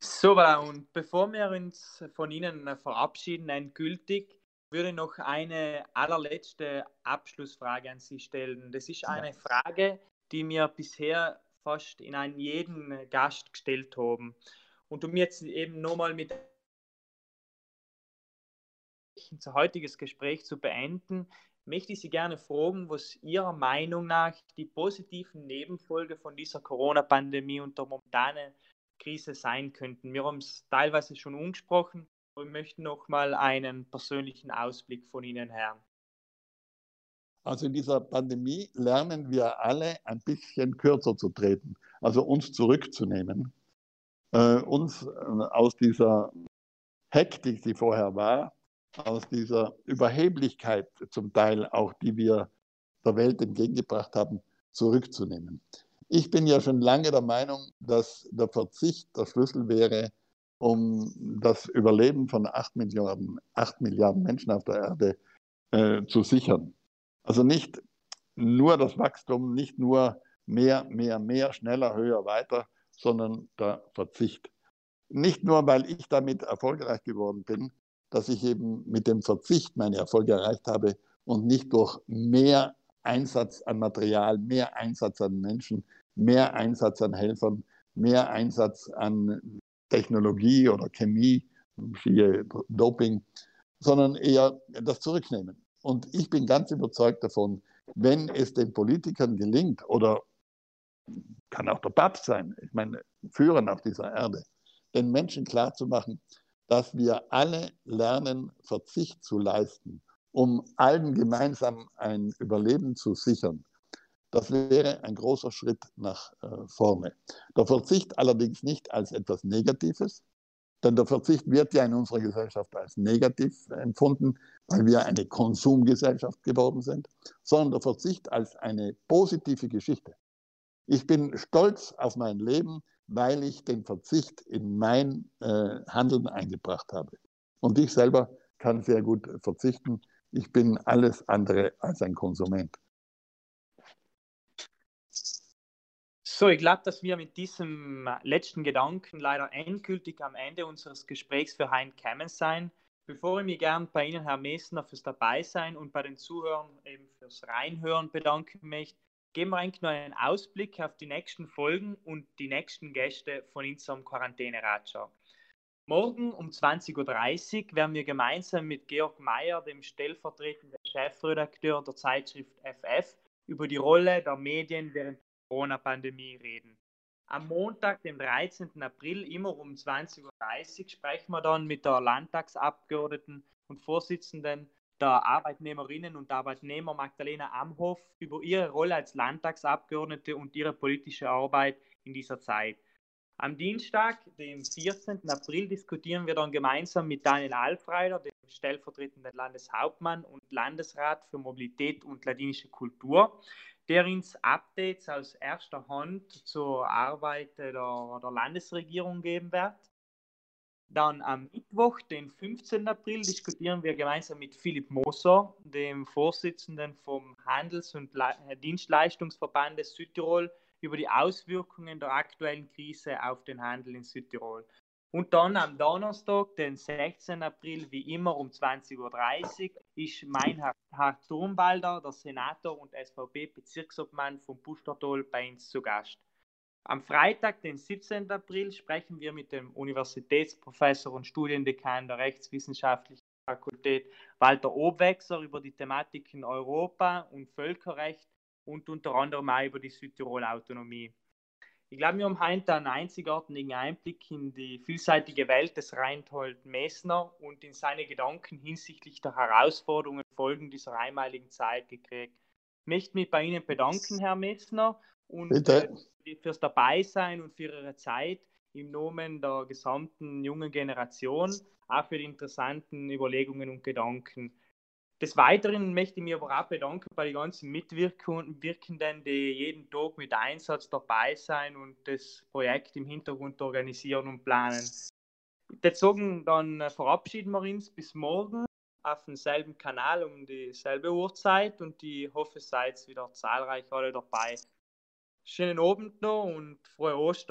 [SPEAKER 1] So, und bevor wir uns von Ihnen verabschieden, endgültig, würde noch eine allerletzte Abschlussfrage an Sie stellen. Das ist eine Frage, die mir bisher fast in einen jeden Gast gestellt haben. Und um jetzt eben nochmal mit unser heutiges Gespräch zu beenden, möchte ich Sie gerne fragen, was Ihrer Meinung nach die positiven Nebenfolge von dieser Corona-Pandemie und der momentanen Krise sein könnten. Wir haben es teilweise schon angesprochen, und möchte noch mal einen persönlichen Ausblick von Ihnen hören.
[SPEAKER 2] Also in dieser Pandemie lernen wir alle ein bisschen kürzer zu treten, also uns zurückzunehmen, äh, uns äh, aus dieser Hektik, die vorher war, aus dieser Überheblichkeit zum Teil auch, die wir der Welt entgegengebracht haben, zurückzunehmen. Ich bin ja schon lange der Meinung, dass der Verzicht der Schlüssel wäre um das Überleben von acht Milliarden, acht Milliarden Menschen auf der Erde äh, zu sichern. Also nicht nur das Wachstum, nicht nur mehr, mehr, mehr, schneller, höher, weiter, sondern der Verzicht. Nicht nur, weil ich damit erfolgreich geworden bin, dass ich eben mit dem Verzicht meine Erfolge erreicht habe und nicht durch mehr Einsatz an Material, mehr Einsatz an Menschen, mehr Einsatz an Helfern, mehr Einsatz an Technologie oder Chemie, siehe Doping, sondern eher das Zurücknehmen. Und ich bin ganz überzeugt davon, wenn es den Politikern gelingt, oder kann auch der Papst sein, ich meine, Führern auf dieser Erde, den Menschen klarzumachen, dass wir alle lernen, Verzicht zu leisten, um allen gemeinsam ein Überleben zu sichern, das wäre ein großer Schritt nach äh, vorne. Der Verzicht allerdings nicht als etwas Negatives, denn der Verzicht wird ja in unserer Gesellschaft als negativ empfunden, weil wir eine Konsumgesellschaft geworden sind, sondern der Verzicht als eine positive Geschichte. Ich bin stolz auf mein Leben, weil ich den Verzicht in mein äh, Handeln eingebracht habe. Und ich selber kann sehr gut verzichten. Ich bin alles andere als ein Konsument.
[SPEAKER 1] So, ich glaube, dass wir mit diesem letzten Gedanken leider endgültig am Ende unseres Gesprächs für Hein kämen sein. Bevor ich mich gern bei Ihnen, Herr Messner, fürs Dabeisein und bei den Zuhörern eben fürs Reinhören bedanken möchte, geben wir eigentlich nur einen Ausblick auf die nächsten Folgen und die nächsten Gäste von unserem Quarantäne-Ratschau. Morgen um 20.30 Uhr werden wir gemeinsam mit Georg Mayer, dem stellvertretenden Chefredakteur der Zeitschrift FF, über die Rolle der Medien während der Corona-Pandemie reden. Am Montag, dem 13. April, immer um 20.30 Uhr, sprechen wir dann mit der Landtagsabgeordneten und Vorsitzenden der Arbeitnehmerinnen und Arbeitnehmer Magdalena Amhoff über ihre Rolle als Landtagsabgeordnete und ihre politische Arbeit in dieser Zeit. Am Dienstag, dem 14. April, diskutieren wir dann gemeinsam mit Daniel Alfreider, dem stellvertretenden Landeshauptmann und Landesrat für Mobilität und ladinische Kultur, der uns Updates aus erster Hand zur Arbeit der, der Landesregierung geben wird. Dann am Mittwoch, den 15. April, diskutieren wir gemeinsam mit Philipp Moser, dem Vorsitzenden vom Handels- und Dienstleistungsverband Südtirol, über die Auswirkungen der aktuellen Krise auf den Handel in Südtirol. Und dann am Donnerstag, den 16. April, wie immer um 20.30 Uhr, ist Meinhard Turmwalder, der Senator und SVP-Bezirksobmann von Pustertal, bei uns zu Gast. Am Freitag, den 17. April, sprechen wir mit dem Universitätsprofessor und Studiendekan der Rechtswissenschaftlichen Fakultät Walter Obwechser über die Thematiken Europa und Völkerrecht und unter anderem auch über die Südtirol-Autonomie. Ich glaube, wir haben heute einen einzigartigen Einblick in die vielseitige Welt des Reinhold Messner und in seine Gedanken hinsichtlich der Herausforderungen und Folgen dieser einmaligen Zeit gekriegt. Ich möchte mich bei Ihnen bedanken, Herr Messner, und Bitte. Äh, fürs Dabeisein und für Ihre Zeit im Namen der gesamten jungen Generation, auch für die interessanten Überlegungen und Gedanken. Des Weiteren möchte ich mich aber auch bedanken bei den ganzen Mitwirkenden, die jeden Tag mit Einsatz dabei sein und das Projekt im Hintergrund organisieren und planen. Sagen, dann äh, verabschieden wir uns bis morgen auf demselben Kanal um dieselbe Uhrzeit und ich hoffe, seid wieder zahlreich alle dabei. Schönen Abend noch und frohe Ostern.